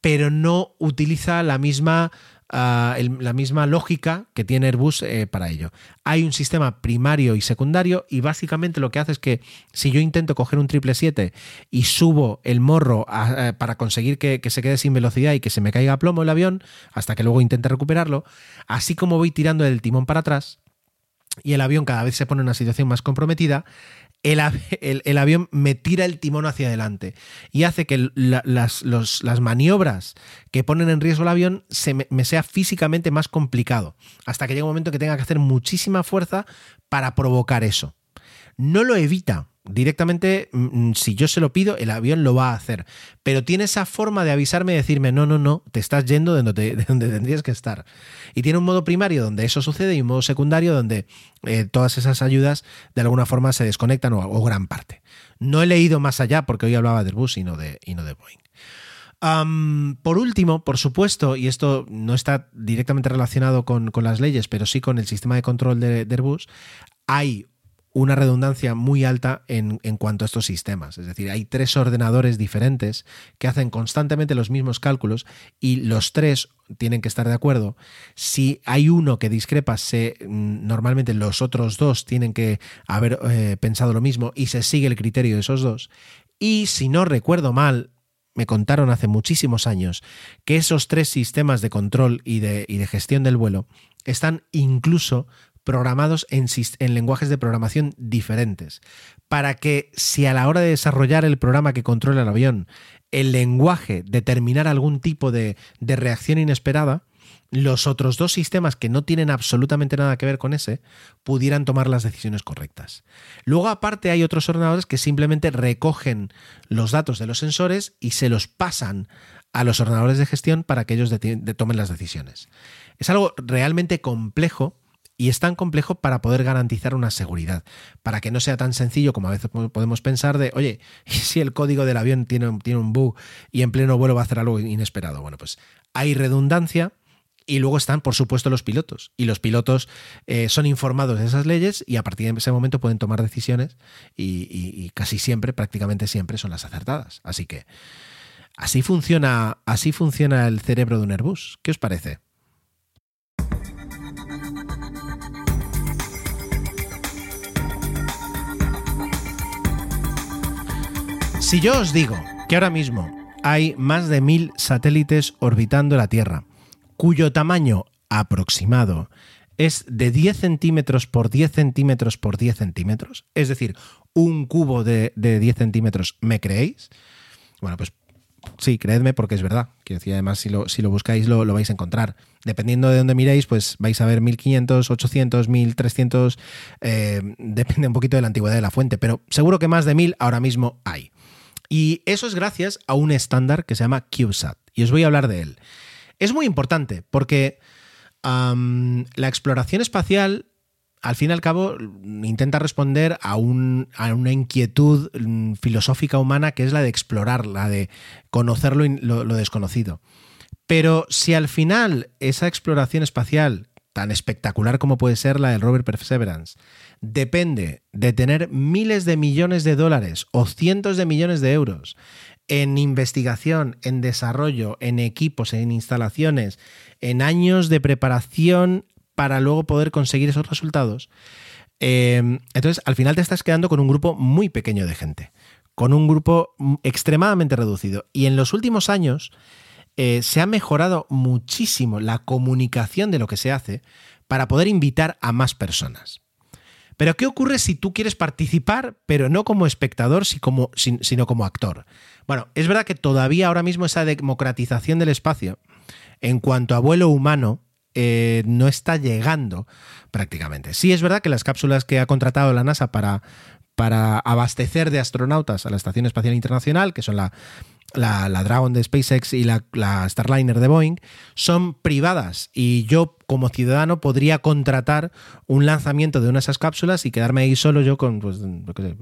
pero no utiliza la misma, la misma lógica que tiene Airbus eh, para ello. Hay un sistema primario y secundario y básicamente lo que hace es que si yo intento coger un 777 y subo el morro eh, para conseguir que, que, se quede sin velocidad y que se me caiga a plomo el avión hasta que luego intente recuperarlo, así como voy tirando el timón para atrás, y el avión cada vez se pone en una situación más comprometida, el, avión me tira el timón hacia adelante y hace que las, las, maniobras que ponen en riesgo el avión se me, me, sea físicamente más complicado, hasta que llega un momento que tenga que hacer muchísima fuerza para provocar eso. No lo evita, directamente, mm, mm, si yo se lo pido, el avión lo va a hacer. Pero tiene esa forma de avisarme y decirme, no, no, no, te estás yendo de donde, de tendrías que estar. Y tiene un modo primario donde eso sucede y un modo secundario donde eh, todas esas ayudas de alguna forma se desconectan o, gran parte. No he leído más allá porque hoy hablaba del bus y no de, y no de Boeing. por último, por supuesto, y esto no está directamente relacionado con, las leyes, pero sí con el sistema de control de, de Airbus, hay una redundancia muy alta en, cuanto a estos sistemas. Es decir, hay tres ordenadores diferentes que hacen constantemente los mismos cálculos y los tres tienen que estar de acuerdo. Si hay uno que discrepa, se, mm, normalmente los otros dos tienen que haber eh, pensado lo mismo y se sigue el criterio de esos dos. Y si no recuerdo mal, me contaron hace muchísimos años que esos tres sistemas de control y de, y de gestión del vuelo están incluso programados en, lenguajes de programación diferentes, para que si a la hora de desarrollar el programa que controla el avión, el lenguaje determinara algún tipo de, de reacción inesperada, los otros dos sistemas que no tienen absolutamente nada que ver con ese pudieran tomar las decisiones correctas. Luego aparte hay otros ordenadores que simplemente recogen los datos de los sensores y se los pasan a los ordenadores de gestión para que ellos tomen las decisiones. Es algo realmente complejo y es tan complejo para poder garantizar una seguridad, para que no sea tan sencillo como a veces podemos pensar de, oye, si el código del avión tiene, tiene un bug y en pleno vuelo va a hacer algo inesperado? Bueno, pues hay redundancia. Y luego están, por supuesto, los pilotos. Y los pilotos eh, son informados de esas leyes y a partir de ese momento pueden tomar decisiones y, y casi siempre, prácticamente siempre, son las acertadas. Así que así funciona, así funciona el cerebro de un Airbus. ¿Qué os parece? Si yo os digo que ahora mismo hay más de mil satélites orbitando la Tierra, cuyo tamaño aproximado es de 10 centímetros por 10 centímetros por 10 centímetros, es decir, un cubo de, 10 centímetros, ¿me creéis? Bueno, pues sí, creedme porque es verdad. Quiero decir, además, si lo, si lo buscáis, lo, vais a encontrar. Dependiendo de dónde miréis, pues vais a ver 1500, 800, 1300, depende un poquito de la antigüedad de la fuente, pero seguro que más de 1000 ahora mismo hay. Y eso es gracias a un estándar que se llama CubeSat. Y os voy a hablar de él. Es muy importante porque la exploración espacial, al fin y al cabo, intenta responder a, un, a, una inquietud mm, filosófica humana que es la de explorar, la de conocer lo, lo desconocido. Pero si al final esa exploración espacial, tan espectacular como puede ser la del rover Perseverance, depende de tener miles de millones de dólares o cientos de millones de euros en investigación, en desarrollo, en equipos, en instalaciones, en años de preparación para luego poder conseguir esos resultados, eh, entonces al final te estás quedando con un grupo muy pequeño de gente con un grupo extremadamente reducido. Y en los últimos años eh, se ha mejorado muchísimo la comunicación de lo que se hace para poder invitar a más personas. Pero ¿qué ocurre si tú quieres participar, pero no como espectador, sino como actor? Bueno, es verdad que todavía ahora mismo esa democratización del espacio en cuanto a vuelo humano eh, no está llegando prácticamente. Sí es verdad que las cápsulas que ha contratado la NASA para, para abastecer de astronautas a la Estación Espacial Internacional, que son la, la, Dragon de SpaceX y la, Starliner de Boeing, son privadas y yo como ciudadano podría contratar un lanzamiento de una de esas cápsulas y quedarme ahí solo yo con pues,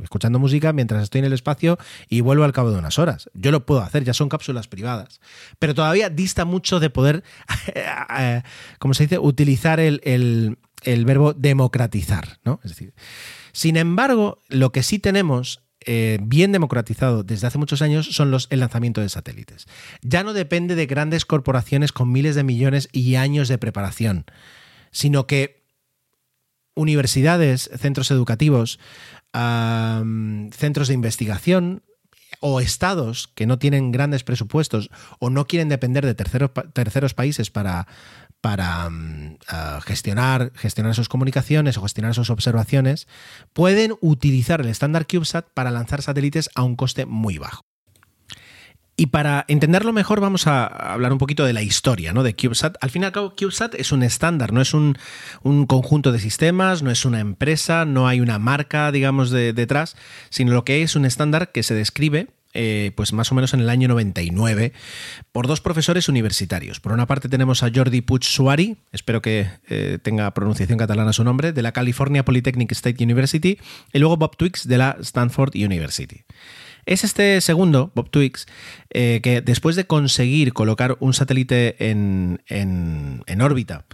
escuchando música mientras estoy en el espacio y vuelvo al cabo de unas horas. Yo lo puedo hacer, ya son cápsulas privadas. Pero todavía dista mucho de poder, eh, como se dice, utilizar el, el verbo democratizar, ¿no? Es decir, sin embargo, lo que sí tenemos eh, bien democratizado desde hace muchos años son los, el lanzamiento de satélites. Ya no depende de grandes corporaciones con miles de millones y años de preparación, sino que universidades, centros educativos, centros de investigación o estados que no tienen grandes presupuestos o no quieren depender de terceros, terceros países para, para mm, gestionar, gestionar sus comunicaciones o gestionar sus observaciones, pueden utilizar el estándar CubeSat para lanzar satélites a un coste muy bajo. Y para entenderlo mejor vamos a hablar un poquito de la historia ¿no? de CubeSat. Al fin y al cabo, CubeSat es un estándar, no es un, conjunto de sistemas, no es una empresa, no hay una marca, digamos, detrás, sino lo que es un estándar que se describe eh, pues más o menos en el año 99, por dos profesores universitarios. Por una parte tenemos a Jordi Puig Suari, espero que eh, tenga pronunciación catalana su nombre, de la California Polytechnic State University, y luego Bob Twix de la Stanford University. Es este segundo, Bob Twix, eh, que después de conseguir colocar un satélite en, órbita,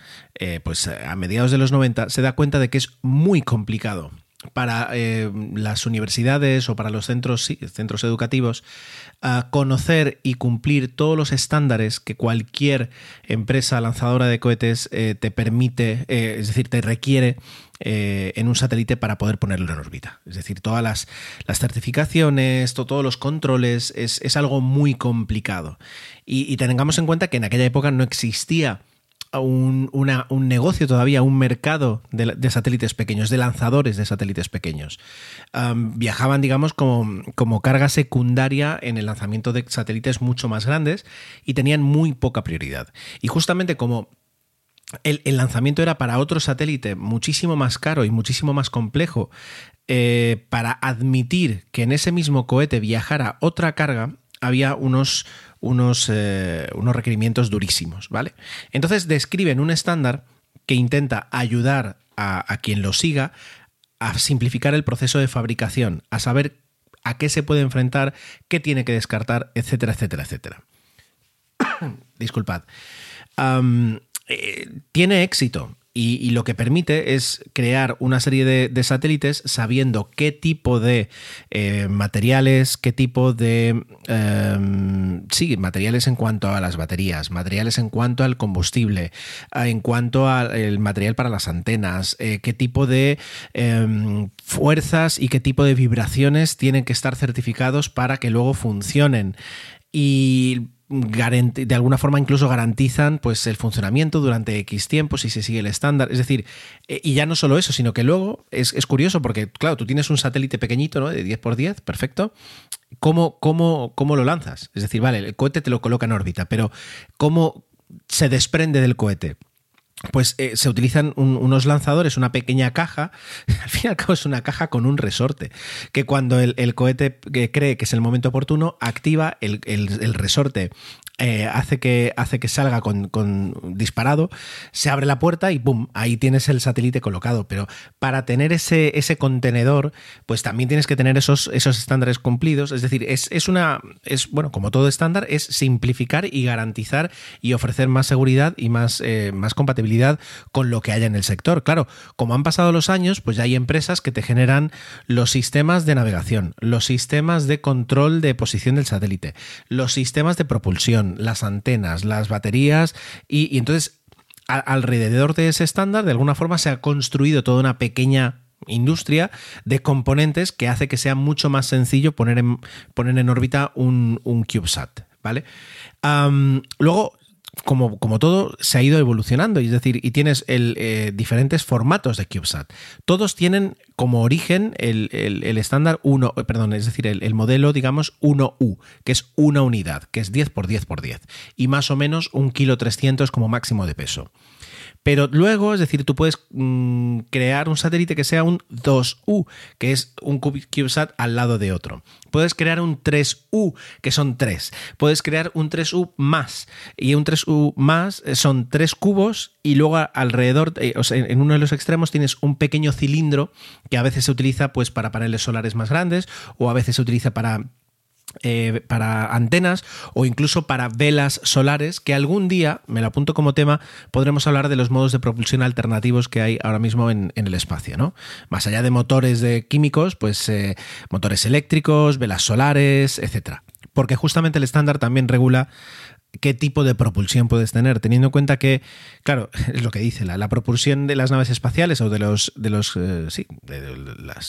pues a mediados de los 90, se da cuenta de que es muy complicado para eh, las universidades o para los centros, centros educativos conocer y cumplir todos los estándares que cualquier empresa lanzadora de cohetes eh, te permite, eh, es decir, te requiere en un satélite para poder ponerlo en órbita. Es decir, todas las, certificaciones, todos los controles, es, algo muy complicado. Y, y tengamos en cuenta que en aquella época no existía un, un, negocio todavía, un mercado de, satélites pequeños, de lanzadores de satélites pequeños. viajaban, digamos, como, como, carga secundaria en el lanzamiento de satélites mucho más grandes y tenían muy poca prioridad. Y justamente como el, lanzamiento era para otro satélite muchísimo más caro y muchísimo más complejo, eh, para admitir que en ese mismo cohete viajara otra carga, había unos, unos, eh, unos requerimientos durísimos, ¿vale? Entonces describen un estándar que intenta ayudar a, quien lo siga a simplificar el proceso de fabricación, a saber a qué se puede enfrentar, qué tiene que descartar, etcétera, etcétera, etcétera. Disculpad. Eh, tiene éxito y, lo que permite es crear una serie de, satélites sabiendo qué tipo de eh, materiales, qué tipo de... Em, sí, materiales en cuanto a las baterías, materiales en cuanto al combustible, en cuanto al material para las antenas, eh, qué tipo de em, fuerzas y qué tipo de vibraciones tienen que estar certificados para que luego funcionen. Y de alguna forma incluso garantizan pues el funcionamiento durante X tiempo si se sigue el estándar. Es decir, eh, y ya no solo eso, sino que luego es, curioso porque, claro, tú tienes un satélite pequeñito, ¿no? De 10x10, perfecto. ¿Cómo, cómo, ¿Cómo lo lanzas? Es decir, vale, el cohete te lo coloca en órbita, pero ¿cómo se desprende del cohete? Pues eh, se utilizan unos lanzadores, una pequeña caja, al fin y al cabo es una caja con un resorte, que cuando el, cohete eh, cree que es el momento oportuno, activa el, el resorte eh, hace, que, hace que salga con, disparado, se abre la puerta y ¡pum! Ahí tienes el satélite colocado. Pero para tener ese, ese contenedor, pues también tienes que tener esos, esos estándares cumplidos. Es decir, es, una. Es, bueno, como todo estándar, es simplificar y garantizar y ofrecer más seguridad y más, más compatibilidad con lo que haya en el sector. Claro, como han pasado los años, pues ya hay empresas que te generan los sistemas de navegación, los sistemas de control de posición del satélite, los sistemas de propulsión las antenas, las baterías y, entonces alrededor de ese estándar de alguna forma se ha construido toda una pequeña industria de componentes que hace que sea mucho más sencillo poner en, poner en órbita un, un CubeSat. ¿Vale? luego, como, como, todo, se ha ido evolucionando, es decir, y tienes el, eh, diferentes formatos de CubeSat. Todos tienen como origen el, estándar 1, perdón, es decir, el, modelo, digamos, 1U, que es una unidad, que es 10 por 10 por 10, y más o menos un kilo 300 como máximo de peso. Pero luego, es decir, tú puedes mm, crear un satélite que sea un 2U, que es un CubeSat al lado de otro. Puedes crear un 3U, que son 3. Puedes crear un 3U más. Y un 3U más eh, son tres cubos y luego alrededor, eh, o sea, en uno de los extremos tienes un pequeño cilindro que a veces se utiliza pues para paneles solares más grandes o a veces se utiliza para eh, para antenas o incluso para velas solares, que algún día, me lo apunto como tema, podremos hablar de los modos de propulsión alternativos que hay ahora mismo en, el espacio. ¿no? Más allá de motores de químicos, pues eh, motores eléctricos, velas solares, etcétera. Porque justamente el estándar también regula qué tipo de propulsión puedes tener, teniendo en cuenta que, claro, es lo que dice, la, propulsión de las naves espaciales o de los, de los, eh, sí, de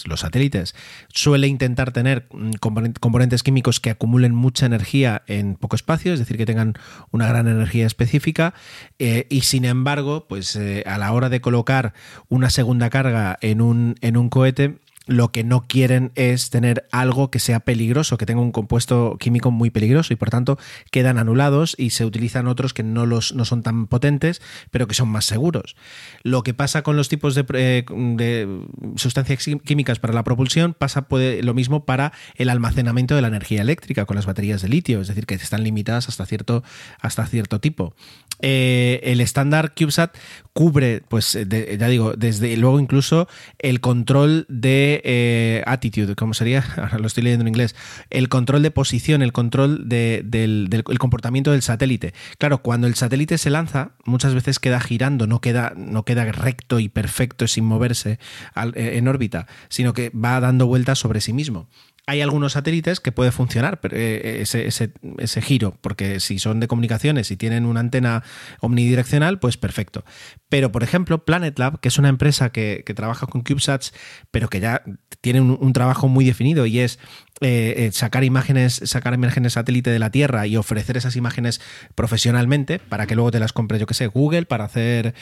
los satélites suele intentar tener mm, componentes químicos que acumulen mucha energía en poco espacio, es decir, que tengan una gran energía específica, eh, y sin embargo, pues eh, a la hora de colocar una segunda carga en un, en un cohete, lo que no quieren es tener algo que sea peligroso, que tenga un compuesto químico muy peligroso y por tanto quedan anulados y se utilizan otros que no, los, no son tan potentes, pero que son más seguros. Lo que pasa con los tipos de, eh, sustancias químicas para la propulsión pasa puede, lo mismo para el almacenamiento de la energía eléctrica con las baterías de litio, es decir, que están limitadas hasta cierto, hasta cierto tipo. Eh, el estándar CubeSat cubre, pues ya digo, desde luego incluso el control de eh, attitude, como sería, ahora lo estoy leyendo en inglés, el control de posición, el control del, comportamiento del satélite. Claro, cuando el satélite se lanza, muchas veces queda girando, no queda, no queda recto y perfecto sin moverse en órbita, sino que va dando vueltas sobre sí mismo hay algunos satélites que puede funcionar eh, ese, ese, giro, porque si son de comunicaciones y tienen una antena omnidireccional, pues perfecto. Pero, por ejemplo, Planet Lab, que es una empresa que, trabaja con CubeSats, pero que ya tiene un, trabajo muy definido y es eh, eh, sacar imágenes, sacar imágenes satélite de la Tierra y ofrecer esas imágenes profesionalmente para que luego te las compre, yo que sé, Google para hacer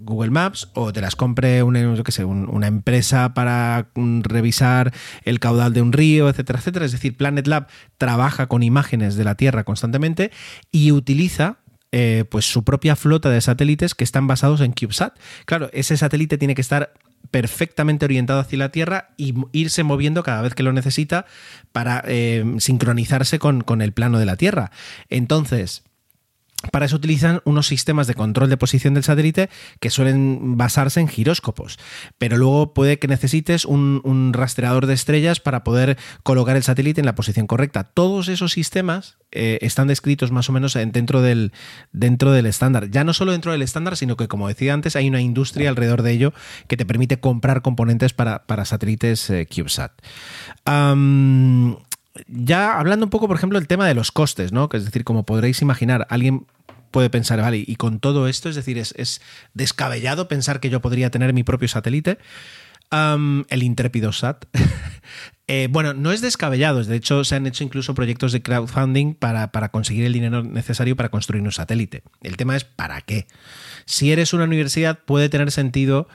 Google Maps o te las compre una, empresa para mm, revisar el caudal de un río, etcétera, etcétera. Es decir, Planet Lab trabaja con imágenes de la Tierra constantemente y utiliza eh, pues su propia flota de satélites que están basados en CubeSat. Claro, ese satélite tiene que estar perfectamente orientado hacia la Tierra y irse moviendo cada vez que lo necesita para eh, sincronizarse con, con el plano de la Tierra. Entonces, para eso utilizan unos sistemas de control de posición del satélite que suelen basarse en giróscopos, pero luego puede que necesites un, rastreador de estrellas para poder colocar el satélite en la posición correcta. Todos esos sistemas eh, están descritos más o menos dentro del, dentro del estándar. Ya no solo dentro del estándar, sino que, como decía antes, hay una industria alrededor de ello que te permite comprar componentes para, satélites eh, CubeSat. Ya hablando un poco, por ejemplo, del tema de los costes, ¿no? Que es decir, como podréis imaginar, alguien puede pensar, vale, y con todo esto, es decir, es, descabellado pensar que yo podría tener mi propio satélite. el Intrépido Sat. Eh, bueno, no es descabellado, de hecho se han hecho incluso proyectos de crowdfunding para, para, conseguir el dinero necesario para construir un satélite. El tema es ¿para qué? Si eres una universidad puede tener sentido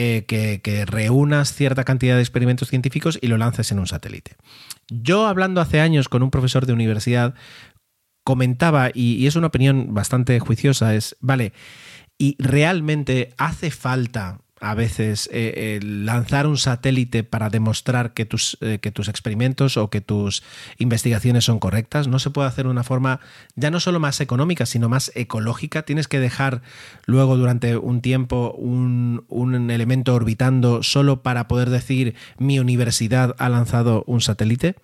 eh, que, que, reúnas cierta cantidad de experimentos científicos y lo lances en un satélite. Yo hablando hace años con un profesor de universidad, comentaba, y, es una opinión bastante juiciosa, es, vale, ¿y realmente hace falta a veces eh, lanzar un satélite para demostrar que tus, eh, que tus experimentos o que tus investigaciones son correctas. No se puede hacer de una forma ya no solo más económica, sino más ecológica. Tienes que dejar luego durante un tiempo un, un elemento orbitando solo para poder decir mi universidad ha lanzado un satélite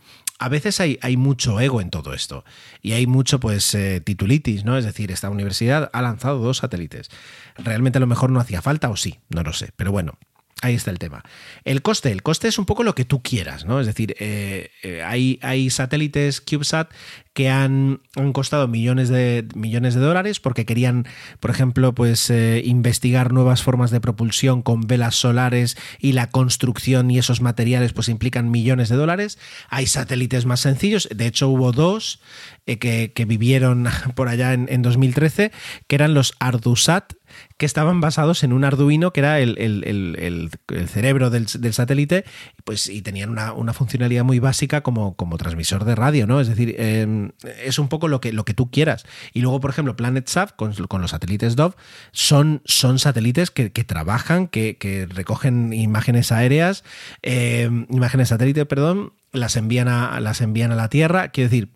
a veces hay, mucho ego en todo esto y hay mucho pues eh, titulitis, ¿no? Es decir, esta universidad ha lanzado dos satélites. Realmente a lo mejor no hacía falta o sí, no lo sé, pero bueno. Ahí está el tema. El coste, el coste es un poco lo que tú quieras, ¿no? Es decir, eh, eh, hay, satélites CubeSat que han, costado millones de, millones de dólares porque querían, por ejemplo, pues eh, investigar nuevas formas de propulsión con velas solares y la construcción y esos materiales pues implican millones de dólares. Hay satélites más sencillos, de hecho hubo dos que, vivieron por allá en 2013, que eran los Ardusat, que estaban basados en un Arduino que era el, el, el, cerebro del, del, satélite pues, y tenían una, una, funcionalidad muy básica como, como transmisor de radio, ¿no? Es decir, eh, es un poco lo que, lo que tú quieras. Y luego, por ejemplo, PlanetSat con, con los satélites Dove son, son satélites que, que trabajan, que, que, recogen imágenes aéreas, eh, imágenes satélite, perdón, las envían a, las envían a la Tierra. Quiero decir,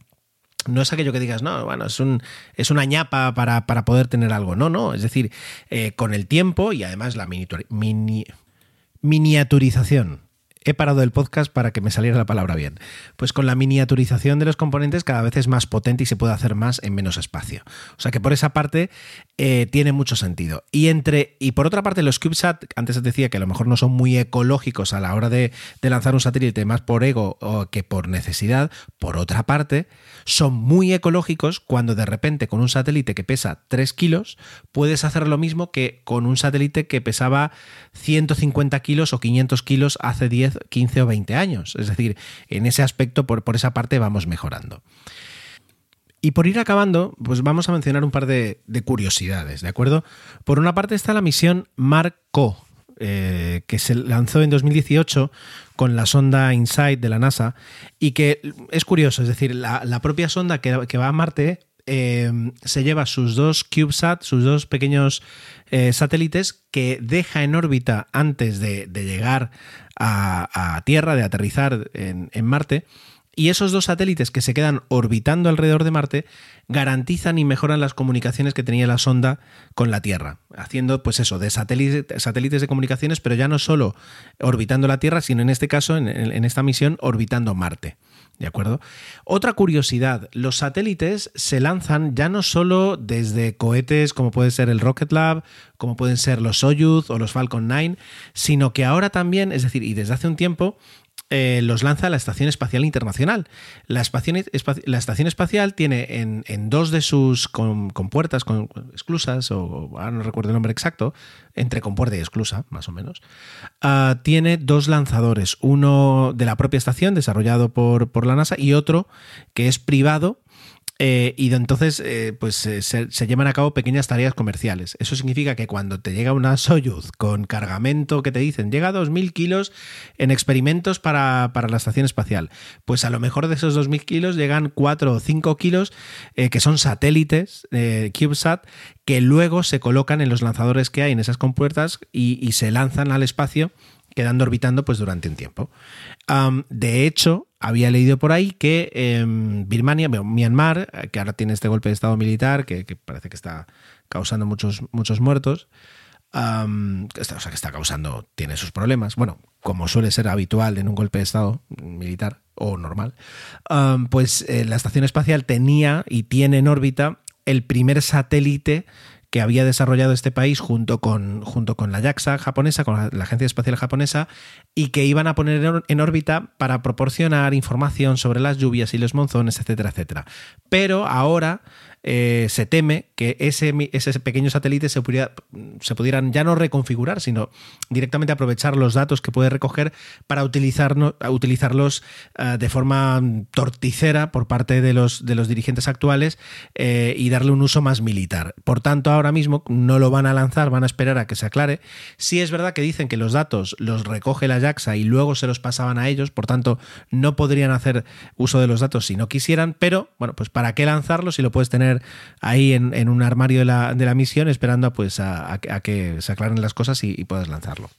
no es aquello que digas, no, bueno, es, un, es una ñapa para, para poder tener algo. No, no. Es decir, eh, con el tiempo y además la mini, miniaturización he parado el podcast para que me saliera la palabra bien. Pues con la miniaturización de los componentes cada vez es más potente y se puede hacer más en menos espacio. O sea que por esa parte eh, tiene mucho sentido. Y entre y por otra parte los CubeSat, antes os decía que a lo mejor no son muy ecológicos a la hora de, de lanzar un satélite más por ego o que por necesidad. Por otra parte, son muy ecológicos cuando de repente con un satélite que pesa 3 kilos puedes hacer lo mismo que con un satélite que pesaba 150 kilos o 500 kilos hace 10 15 o 20 años. Es decir, en ese aspecto, por, por esa parte, vamos mejorando. Y por ir acabando, pues vamos a mencionar un par de, de, curiosidades, ¿de acuerdo? Por una parte está la misión Marco, eh, que se lanzó en 2018 con la sonda InSight de la NASA y que es curioso, es decir, la, propia sonda que, que, va a Marte eh, se lleva sus dos CubeSat, sus dos pequeños eh, satélites que deja en órbita antes de, de llegar a, Tierra, de aterrizar en, Marte. Y esos dos satélites que se quedan orbitando alrededor de Marte garantizan y mejoran las comunicaciones que tenía la sonda con la Tierra, haciendo pues eso, de satélites, satélites de comunicaciones, pero ya no solo orbitando la Tierra, sino en este caso, en esta misión, orbitando Marte. ¿De acuerdo? Otra curiosidad, los satélites se lanzan ya no solo desde cohetes como puede ser el Rocket Lab, como pueden ser los Soyuz o los Falcon 9, sino que ahora también, es decir, y desde hace un tiempo, eh, los lanza la Estación Espacial Internacional. La, Estación Espacial tiene en, en dos de sus compuertas, con esclusas, o no recuerdo el nombre exacto, entre compuerta y esclusa, más o menos, uh, tiene dos lanzadores, uno de la propia estación, desarrollado por, por la NASA, y otro que es privado, eh, y entonces eh, pues se, llevan a cabo pequeñas tareas comerciales. Eso significa que cuando te llega una Soyuz con cargamento que te dicen llega a 2.000 kilos en experimentos para, para, la estación espacial, pues a lo mejor de esos 2.000 kilos llegan 4 o 5 kilos eh, que son satélites CubeSat que luego se colocan en los lanzadores que hay en esas compuertas y se lanzan al espacio quedando orbitando pues durante un tiempo. De hecho, había leído por ahí que eh, Birmania, Myanmar, que ahora tiene este golpe de estado militar, que, parece que está causando muchos, muchos muertos, o sea, que está causando, tiene sus problemas, bueno, como suele ser habitual en un golpe de estado militar o normal, pues eh, la estación espacial tenía y tiene en órbita el primer satélite que había desarrollado este país junto con, junto con la JAXA japonesa, con la, la, Agencia Espacial Japonesa, y que iban a poner en órbita para proporcionar información sobre las lluvias y los monzones, etcétera, etcétera. Pero ahora eh, se teme que ese, ese pequeño satélite se, se, pudieran ya no reconfigurar, sino directamente aprovechar los datos que puede recoger para utilizarnos, utilizarlos uh, de forma torticera por parte de los, de los dirigentes actuales eh, y darle un uso más militar. Por tanto, ahora mismo no lo van a lanzar, van a esperar a que se aclare. Sí es verdad que dicen que los datos los recoge la JAXA y luego se los pasaban a ellos, por tanto, no podrían hacer uso de los datos si no quisieran, pero bueno, pues ¿para qué lanzarlos si lo puedes tener ahí en, un armario de la, de la, misión esperando pues, a, a, que se aclaren las cosas y, puedas lanzarlo.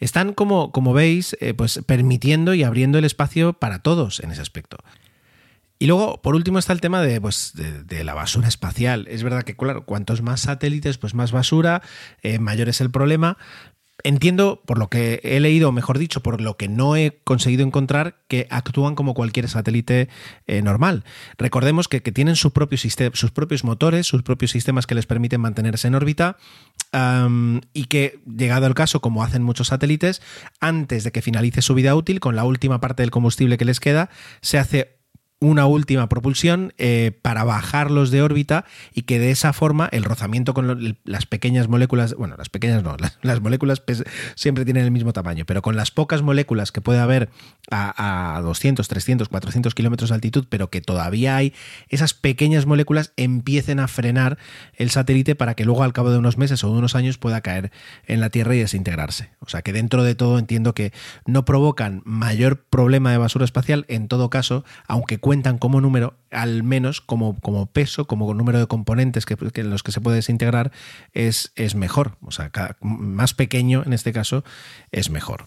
Están, como, como veis, eh, pues permitiendo y abriendo el espacio para todos en ese aspecto. Y luego, por último, está el tema de, pues, de, la basura espacial. Es verdad que, claro, cuantos más satélites, pues más basura, eh, mayor es el problema, Entiendo, por lo que he leído, o mejor dicho, por lo que no he conseguido encontrar, que actúan como cualquier satélite eh, normal. Recordemos que, tienen sus propios motores, sus propios sistemas que les permiten mantenerse en órbita y que, llegado el caso, como hacen muchos satélites, antes de que finalice su vida útil, con la última parte del combustible que les queda, se hace una última propulsión eh, para bajarlos de órbita y que de esa forma el rozamiento con las pequeñas moléculas, bueno, las pequeñas no, las, moléculas siempre tienen el mismo tamaño, pero con las pocas moléculas que puede haber a, a 200, 300, 400 kilómetros de altitud, pero que todavía hay, esas pequeñas moléculas empiecen a frenar el satélite para que luego al cabo de unos meses o de unos años pueda caer en la Tierra y desintegrarse. O sea que dentro de todo entiendo que no provocan mayor problema de basura espacial, en todo caso, aunque como número, al menos como, como peso, como número de componentes que, en los que se puede desintegrar, es, es mejor. O sea, más pequeño en este caso es mejor.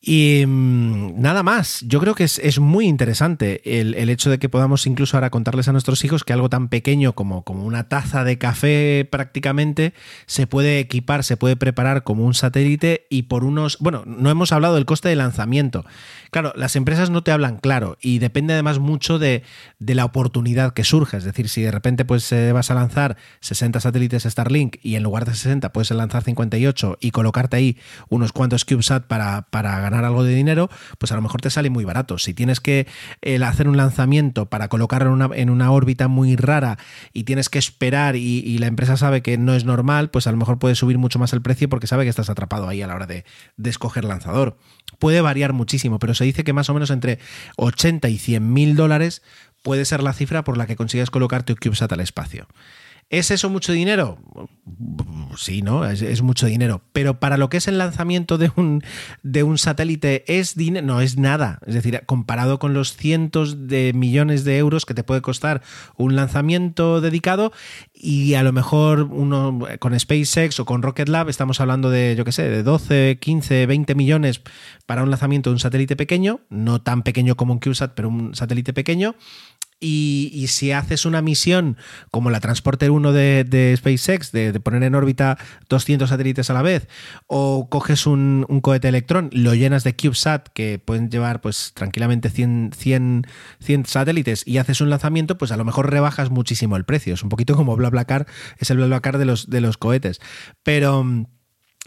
Y mm, nada más, yo creo que es, muy interesante el, hecho de que podamos incluso ahora contarles a nuestros hijos que algo tan pequeño como, como una taza de café prácticamente se puede equipar, se puede preparar como un satélite y por unos, bueno, no hemos hablado del coste de lanzamiento. Claro, las empresas no te hablan claro y depende además mucho de, la oportunidad que surge. Es decir, si de repente pues eh, vas a lanzar 60 satélites Starlink y en lugar de 60 puedes lanzar 58 y colocarte ahí unos cuantos CubeSat para, para ganar algo de dinero, pues a lo mejor te sale muy barato. Si tienes que hacer un lanzamiento para colocarlo en una, en una, órbita muy rara y tienes que esperar y, la empresa sabe que no es normal, pues a lo mejor puede subir mucho más el precio porque sabe que estás atrapado ahí a la hora de, de escoger lanzador. Puede variar muchísimo, pero se dice que más o menos entre 80 y 100 mil dólares puede ser la cifra por la que consigas colocar tu CubeSat al espacio. ¿Es eso mucho dinero? Sí, ¿no? Es, mucho dinero. Pero para lo que es el lanzamiento de un, de un satélite, ¿es dinero? No, es nada. Es decir, comparado con los cientos de millones de euros que te puede costar un lanzamiento dedicado, y a lo mejor uno con SpaceX o con Rocket Lab estamos hablando de, yo qué sé, de 12, 15, 20 millones para un lanzamiento de un satélite pequeño, no tan pequeño como un CubeSat, pero un satélite pequeño y, si haces una misión como la Transporter 1 de, SpaceX, de, poner en órbita 200 satélites a la vez, o coges un, cohete electrón, lo llenas de CubeSat, que pueden llevar pues tranquilamente 100, 100, 100 satélites, y haces un lanzamiento, pues a lo mejor rebajas muchísimo el precio. Es un poquito como BlaBlaCar, es el BlaBlaCar de los, de los cohetes. Pero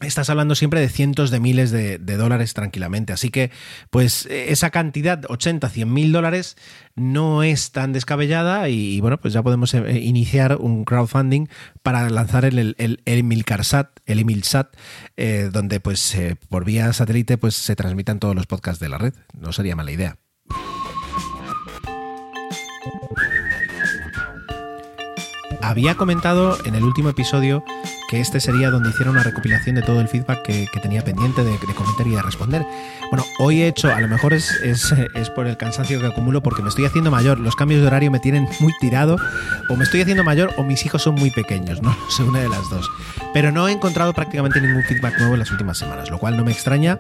estás hablando siempre de cientos de miles de, dólares tranquilamente. Así que, pues, esa cantidad, 80, 100 mil dólares, no es tan descabellada y, bueno, pues ya podemos eh, iniciar un crowdfunding para lanzar el, el, el Emilcarsat, el Emilsat, eh, donde pues eh, por vía satélite pues se transmitan todos los podcasts de la red. No sería mala idea. Había comentado en el último episodio que este sería donde hiciera una recopilación de todo el feedback que, tenía pendiente de, comentar y de responder. Bueno, hoy he hecho, a lo mejor es, es, por el cansancio que acumulo porque me estoy haciendo mayor, los cambios de horario me tienen muy tirado, o me estoy haciendo mayor o mis hijos son muy pequeños, no sé, una de las dos. Pero no he encontrado prácticamente ningún feedback nuevo en las últimas semanas, lo cual no me extraña,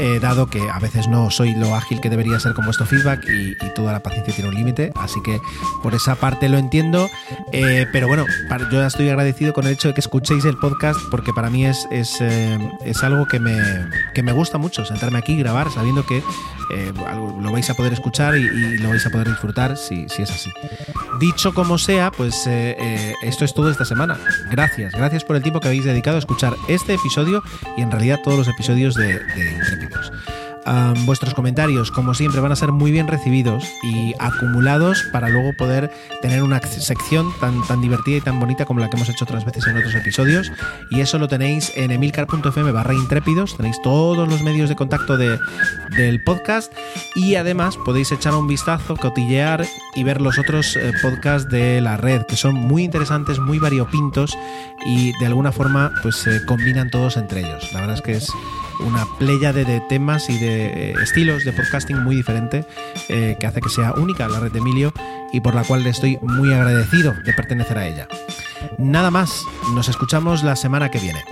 eh, dado que a veces no soy lo ágil que debería ser con vuestro feedback y, toda la paciencia tiene un límite, así que por esa parte lo entiendo, eh, pero bueno, yo ya estoy agradecido con el hecho de que escuchéis el podcast porque para mí es, es, eh, es algo que me, que me, gusta mucho, sentarme aquí y grabar sabiendo que eh, lo vais a poder escuchar y, lo vais a poder disfrutar si, si, es así. Dicho como sea, pues eh, esto es todo esta semana. Gracias, gracias por el tiempo que habéis dedicado a escuchar este episodio y en realidad todos los episodios de, de Intrépidos vuestros comentarios, como siempre, van a ser muy bien recibidos y acumulados para luego poder tener una sección tan, tan divertida y tan bonita como la que hemos hecho otras veces en otros episodios. Y eso lo tenéis en emilcar.fm barra intrépidos, tenéis todos los medios de contacto de, del podcast y además podéis echar un vistazo, cotillear y ver los otros eh, podcasts de la red, que son muy interesantes, muy variopintos y de alguna forma pues se combinan todos entre ellos. La verdad es que es una pléyade de temas y eh, estilos de podcasting muy diferente eh, que hace que sea única la red de Emilio y por la cual le estoy muy agradecido de pertenecer a ella. Nada más, nos escuchamos la semana que viene.